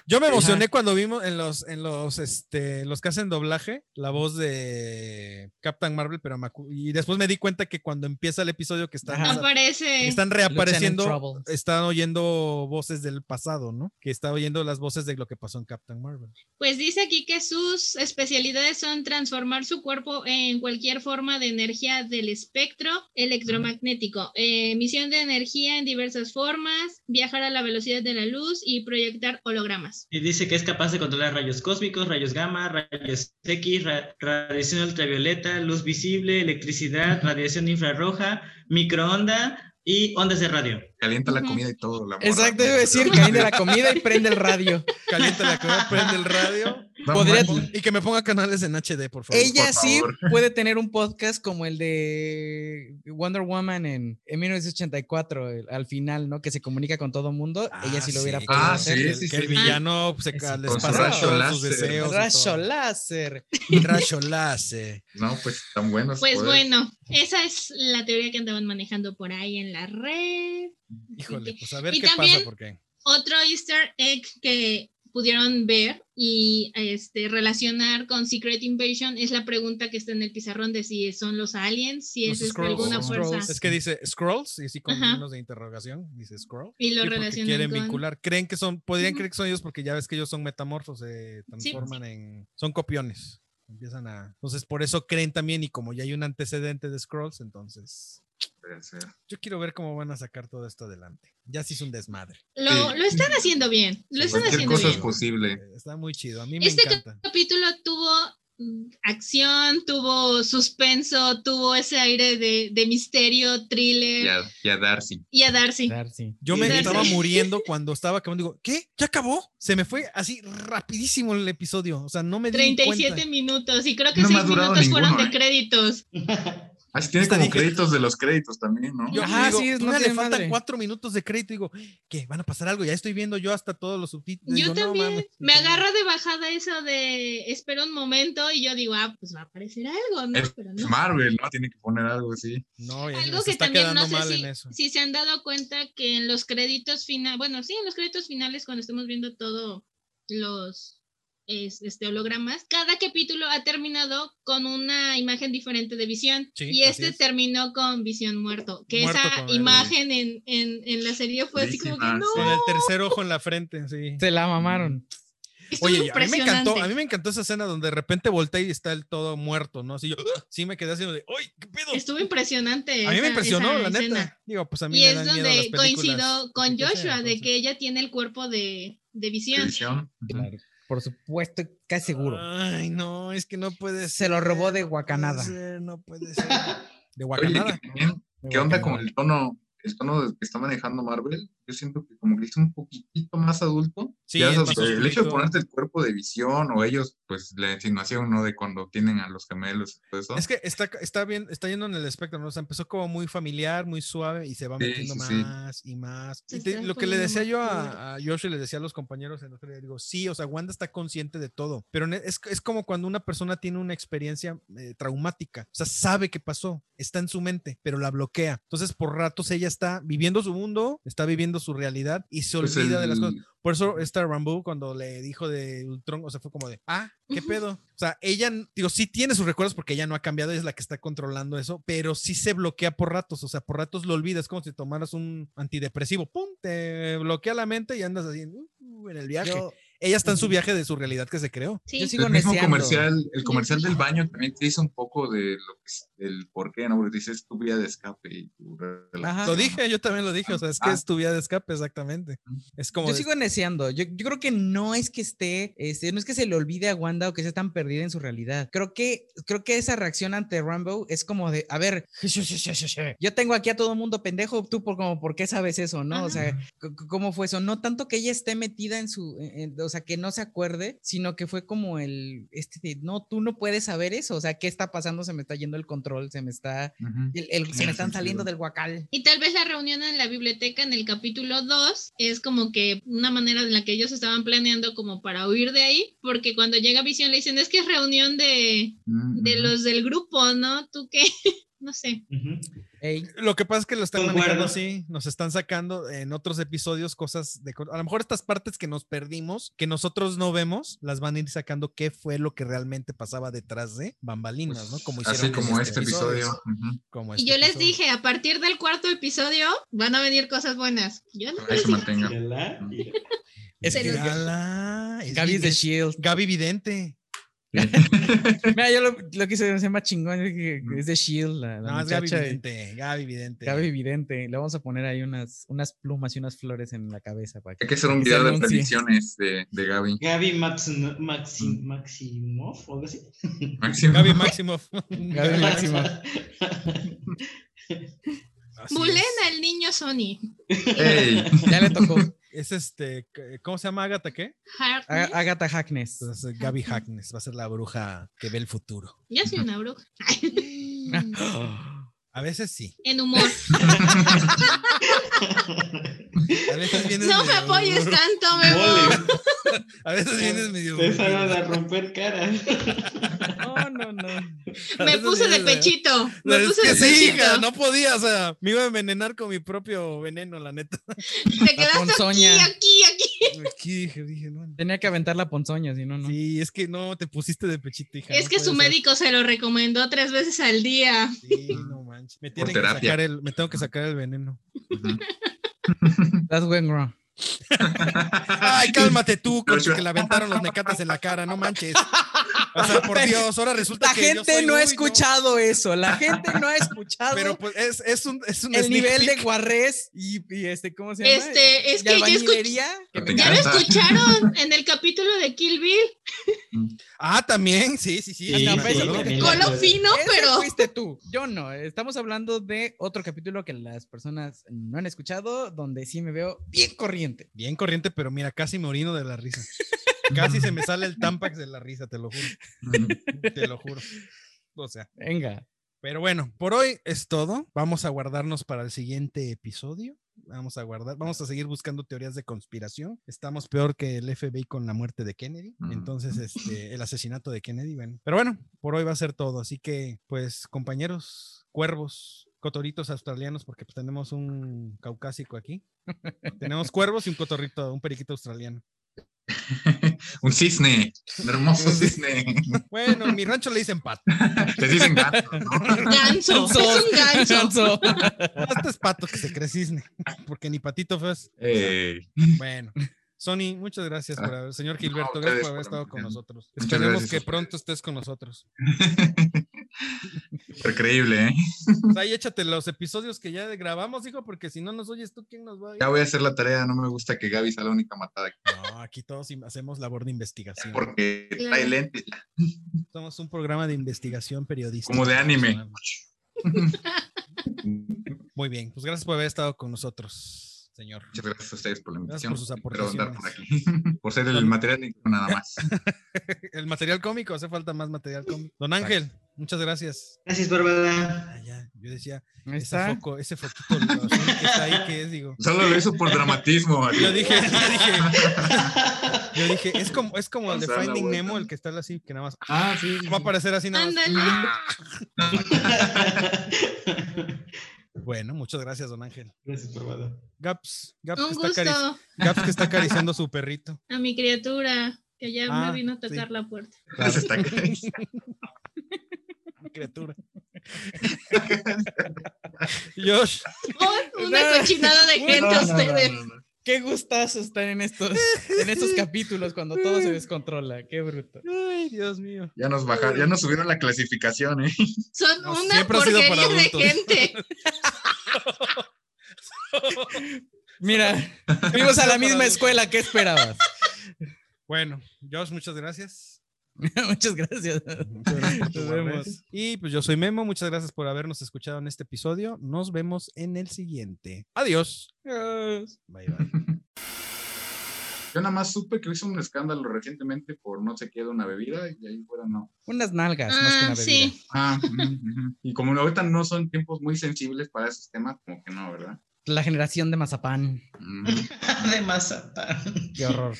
Yo me Ajá. emocioné cuando vimos en los, en los, este, los que hacen doblaje, la voz de Captain Marvel, pero y después me di cuenta que cuando empieza el episodio que están. Aparece. están reapareciendo, están oyendo voces del pasado, ¿no? Que está oyendo las voces de lo que pasó en Captain Marvel. Pues dice aquí que sus especialidades son transformar su cuerpo en cualquier forma de energía del espectro electromagnético, eh, emisión de energía en diversas formas, viajar a la velocidad de la luz y proyectar hologramas. Y dice que es capaz de controlar rayos cósmicos, rayos gamma, rayos X, ra- radiación ultravioleta, luz visible, electricidad, radiación infrarroja, microonda y ondas de radio. Calienta la comida y todo. la. Exacto, iba a decir, caliente la comida y prende el radio. Calienta la comida, prende el radio Podría- y que me ponga canales en HD, por favor. Ella por sí favor. puede tener un podcast como el de Wonder Woman en, en 1984, el- al final, ¿no? Que se comunica con todo mundo. Ella sí lo hubiera que- podido Ah, hacer. que, sí, el- sí, que el sí. villano pues, se Sí, les con pasa rayo todos láser. sus deseos. Rayo láser. Rayo láser. No, pues tan buenos. Pues poderes. bueno, esa es la teoría que andaban manejando por ahí en la red. Híjole, pues a ver Y qué también- pasa, porque. Otro easter egg que pudieron ver y este, relacionar con Secret Invasion es la pregunta que está en el pizarrón de si son los aliens, si Los es alguna fuerza. Es que dice Scrolls, y sí con signos de interrogación, dice Scroll. Y lo Sí, relacionan quieren con... vincular. Creen que son, podrían creer que son ellos porque ya ves que ellos son metamorfos, se transforman en. Son copiones. Empiezan a. Entonces, por eso creen también, y como ya hay un antecedente de Scrolls, entonces. Yo quiero ver cómo van a sacar todo esto adelante. Ya se hizo un desmadre. Lo, Sí. lo están haciendo bien, lo Sí, están Cualquier haciendo cosa es bien. posible. Eh, Está muy chido. A mí me Este encanta. capítulo tuvo mm, acción, tuvo suspenso, tuvo ese aire de, de misterio, thriller Y a, y a Darcy. y a Darcy. Darcy. Yo me estaba muriendo cuando estaba acabando. Digo, ¿qué? ¿Ya acabó? Se me fue así rapidísimo el episodio. O sea, no me di ni 37 cuenta. minutos y creo que No me 6 ha durado minutos fueron de ¿eh? créditos. Ah, sí, tiene como créditos de los créditos también, ¿no? Yo Ajá, digo, sí, es- no le faltan madre. cuatro minutos de crédito. Digo, ¿qué? ¿Van a pasar algo? Ya estoy viendo yo hasta todos los subtítulos. Yo Digo, no también mames. me agarra de bajada eso de espera un momento y yo digo, ah, pues va a aparecer algo, ¿no? Es Pero no. Marvel, ¿no? Tiene que poner algo así. No, ya Algo que está también no sé si, en eso. si se han dado cuenta que en los créditos finales, bueno, sí, en los créditos finales, cuando estemos viendo todos los es- este, hologramas, cada capítulo ha terminado con una imagen diferente de visión. Sí, y este es. terminó con visión muerto. Que Muerto esa el- imagen en, en, en la serie fue así como que no. Con el tercer ojo en la frente, sí. Se la mamaron. estuvo Oye, a mí me encantó, a mí me encantó esa escena donde de repente voltea y está el todo muerto, ¿no? Así yo, sí me quedé haciendo de, ¡ay, qué pedo! Estuvo impresionante. A mí me impresionó, la neta. escena. Digo, pues a mí Y me es dan miedo las donde coincido con sea, Joshua, de que ella tiene el cuerpo de, de visión. Claro. Por supuesto, casi seguro. Ay, no, es que no puede ser. Se lo robó de no puede Guacanada. ser, No puede ser. De Oye, Guacanada. De ¿qué onda con Guacanada. el tono, el tono que está manejando Marvel? Yo siento que como que es un poquitito más adulto. Sí, Ya el hecho de ponerte el cuerpo de visión o ellos, pues la insinuación, ¿no? De cuando tienen a los gemelos y todo eso. Es que está, está bien, está yendo en el espectro, ¿no? O sea, empezó como muy familiar, muy suave y se va Sí, metiendo sí, sí. más y más. Y te- lo que le decía yo a, a Josh y le decía a los compañeros en otro día, digo, sí, o sea, Wanda está consciente de todo, pero es, es como cuando una persona tiene una experiencia eh, traumática, o sea, sabe que pasó, está en su mente, pero la bloquea. Entonces, por ratos ella está viviendo su mundo, está viviendo su realidad y se Pues olvida de las cosas. Por eso esta Rambo cuando le dijo de Ultron, o sea, fue como de, ah, ¿qué pedo? O sea, ella, digo, sí tiene sus recuerdos porque ella no ha cambiado, ella es la que está controlando eso, pero sí se bloquea por ratos, o sea, por ratos lo olvidas, como si tomaras un antidepresivo, pum, te bloquea la mente y andas así uh, en el viaje. Yo, ella está en su viaje de su realidad que se creó. Sí. yo sigo el mismo comercial, el comercial del baño también te dice un poco de lo que del por qué, ¿no? Porque dices tu vía de escape y tu relación, Ajá. Lo dije, yo también lo dije, o sea, es que Ah. es tu vía de escape, exactamente. Es como... Yo de- sigo neceando. Yo, yo creo que no es que esté, este, no es que se le olvide a Wanda o que sea tan perdida en su realidad. Creo que, creo que esa reacción ante Rambo es como de, a ver, yo tengo aquí a todo mundo pendejo, tú por como, ¿por qué sabes eso, no? O sea, ¿cómo fue eso? No tanto que ella esté metida en su, en- en- o sea, que no se acuerde, sino que fue como el, este, no, tú no puedes saber eso, o sea, ¿qué está pasando? Se me está yendo el control, se me está, Ujú. el- el- se me están saliendo del guacal. Y tal vez la reunión en la biblioteca en el capítulo 2 es como que una manera en la que ellos estaban planeando como para huir de ahí, porque cuando llega Visión le dicen, es que es reunión de, Mm, de ujú. los del grupo, ¿no? ¿Tú qué? No sé. Ujú. Ey, Lo que pasa es que lo están manejando así, nos están sacando en otros episodios cosas de... A lo mejor estas partes que nos perdimos, que nosotros no vemos, las van a ir sacando qué fue lo que realmente pasaba detrás de bambalinas, ¿no? Como hicieron Así como este episodio. ujú. como Y este yo les episodio. dije, a partir del cuarto episodio van a venir cosas buenas. Yo no Ahí se mantenga. Mírala, mira. es que los- Ala, es Gaby es de Shield. Gaby Vidente. Mira, yo lo, lo quise hacer más chingón, es que es de Shield, la, la No, es Gaby Vidente. Gaby Vidente. Gaby Vidente. Le vamos a poner ahí unas, unas plumas y unas flores en la cabeza para que Hay que hacer un video de predicciones de, de Gaby. Gaby Maxi- Maxi- Maximov o algo así. Gaby Maximoff. Gaby Máximo. Así Bulena, el niño Sony. Ya le tocó. Es, es este, ¿cómo se llama Agatha qué? Harkness. Agatha Hackness. Entonces, Gaby Hackness va a ser la bruja que ve el futuro. Yo soy una bruja. A veces sí. en humor. A veces vienes No me apoyes tanto, Memo. Mole. A veces vienes medio. Empezaron a romper caras. No, no, no. Me puse de de- pechito. Me Es puse que de sí, pechito. hija, no podía, o sea, me iba a envenenar con mi propio veneno, la neta. Te quedaste aquí, ponzoña. aquí, aquí. Aquí dije, dije, no. Tenía que aventar la ponzoña, si no, no. Sí, es que no, te pusiste de pechito, hija. Es no que su ser. médico se lo recomendó tres veces al día. Sí, no manches. Me, tienen que terapia. sacar el, me tengo que sacar el veneno. ujú. That's when wrong. Ay, cálmate tú, yo- que le aventaron los mecatas en la cara, no manches. O sea, por Dios, ahora resulta La que yo gente soy- no ha escuchado eso. La gente no ha escuchado Pero pues es, es un, es un el nivel de guarrez y, y este, ¿cómo se llama? Este, es Y que ya, escuch- ya lo escucharon en el capítulo de Kill Bill. Ah, también, sí, sí, sí. Sí, sí. Colo fino, pero fuiste tú, yo no. Estamos hablando de otro capítulo que las personas no han escuchado, donde sí me veo bien corriente. Bien corriente, pero mira, casi me orino de la risa. Casi se me sale el tampax de la risa, te lo juro. Te lo juro. O sea, Venga. pero bueno, por hoy es todo. Vamos a guardarnos para el siguiente episodio. Vamos a guardar, vamos a seguir buscando teorías de conspiración. Estamos peor que el FBI con la muerte de Kennedy. Mm. Entonces, este, el asesinato de Kennedy, bueno. Pero bueno, por hoy va a ser todo. Así que, pues, compañeros, cuervos, cotoritos australianos, porque pues, tenemos un caucásico aquí. Tenemos cuervos y un cotorrito, un periquito australiano. un cisne, un hermoso cisne. Bueno, en mi rancho le dicen pato. Les dicen gato, ¿no? ganso. Es un ganso. Ganso. Este es pato que se cree cisne, porque ni patito feo es. Ey, Bueno, Sony, muchas gracias por haber, señor Gilberto, No, gracias por haber estado con nosotros. Esperemos que pronto estés con nosotros. Súper creíble, ¿eh? Pues ahí échate los episodios que ya grabamos, hijo, porque si no nos oyes tú, ¿quién nos va a Ya oír? voy a hacer la tarea, no me gusta que Gaby sea la única matada aquí, No, aquí todos hacemos labor de investigación. porque lentes ya, Somos un programa de investigación periodística. como de anime. Muy bien, pues gracias por haber estado con nosotros, señor. Muchas gracias a ustedes por la Gracias invitación. por sus Espero andar por aquí. aportaciones. por ser el material nada más. El material cómico, hace falta más material cómico. Don Ángel, muchas gracias. Gracias, Bárbara. Ah, ya, yo decía, ese está. foco, ese foquito lo que está ahí, ¿qué es? Digo. Solo lo hizo por dramatismo. Yo dije, yo dije, yo dije, es como, es como el de Finding. Nemo, el que está así, que nada más Ah, sí. sí, va a aparecer así nada más. Bueno, muchas gracias, don Ángel. Gracias, Bárbara. Gaps, Gaps, Un que está, Gaps que está acariciando a su perrito. a mi criatura que ya Ah, me vino a sí. tocar la puerta. Se está cayendo. criatura. Josh, ¡Ay, una cochinada de gente No, ustedes! no, no. Qué gustazo estar en estos, en estos capítulos cuando todo se descontrola. Qué bruto. ay, Dios mío. Ya nos bajaron, ya nos subieron la clasificación, ¿eh? Son No, una porquería para de gente. Mira, fuimos a la misma escuela. ¿Qué esperabas? Bueno, Josh, muchas gracias. Muchas gracias. Muchas Nos vemos. Y pues yo soy Memo, muchas gracias por habernos escuchado en este episodio. Nos vemos en el siguiente. Adiós. Adiós. Bye bye. Yo nada más supe que hizo un escándalo recientemente por no sé qué de una bebida y ahí fuera no. Unas nalgas, más que Ah, una bebida. sí. Ah, y como ahorita no son tiempos muy sensibles para esos temas, como que no, ¿verdad? La generación de mazapán. De mazapán. Qué horror.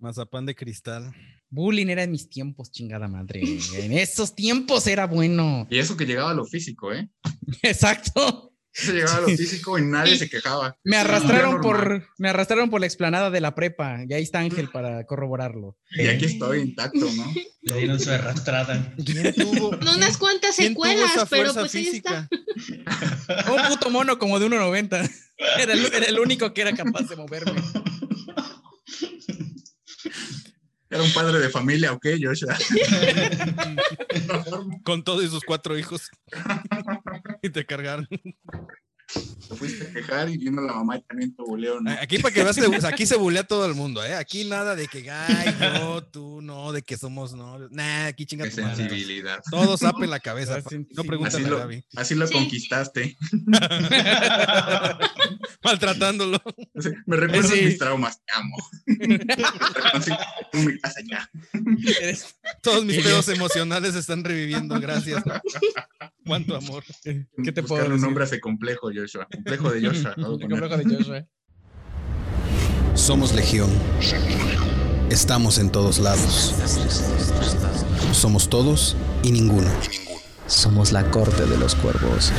Mazapán de cristal. Bullying era en mis tiempos, chingada madre. En esos tiempos era bueno. Y eso que llegaba a lo físico, ¿eh? Exacto. Eso llegaba a lo físico y nadie se quejaba. Me arrastraron por, me arrastraron por la explanada de la prepa. Y ahí está Ángel para corroborarlo. Y aquí estoy intacto, ¿no? Le dieron su arrastrada. ¿Quién tuvo, Unas cuantas quién tuvo secuelas, pero pues ahí está. física? Un puto mono como de 1.90. Era el, era el único que era capaz de moverme. Un padre de familia, ¿ok, Joshua? Con todos y sus cuatro hijos. y te cargaron. Te fuiste a quejar y vino la mamá y también te buleó, ¿no? Aquí para que veas, aquí se bulea todo el mundo, ¿eh? Aquí nada de que, ay, yo, tú, no, de que somos novios. Nah, aquí chinga Qué tu madre. sensibilidad. Todos apen la cabeza. No Así a lo, Gaby. así lo Sí. conquistaste. Maltratándolo. Me recuerdas Sí. mis traumas, te amo. Mi casa ya. Eres- Todos mis pedos emocionales se están reviviendo, gracias. Cuánto amor. ¿Qué te puedo Buscarle un decir? nombre a ese complejo, Joshua. Complejo de Joshua. ¿no? El complejo de Joshua. Somos Legión. Estamos en todos lados. Somos todos y ninguno. Somos la corte de los cuervos.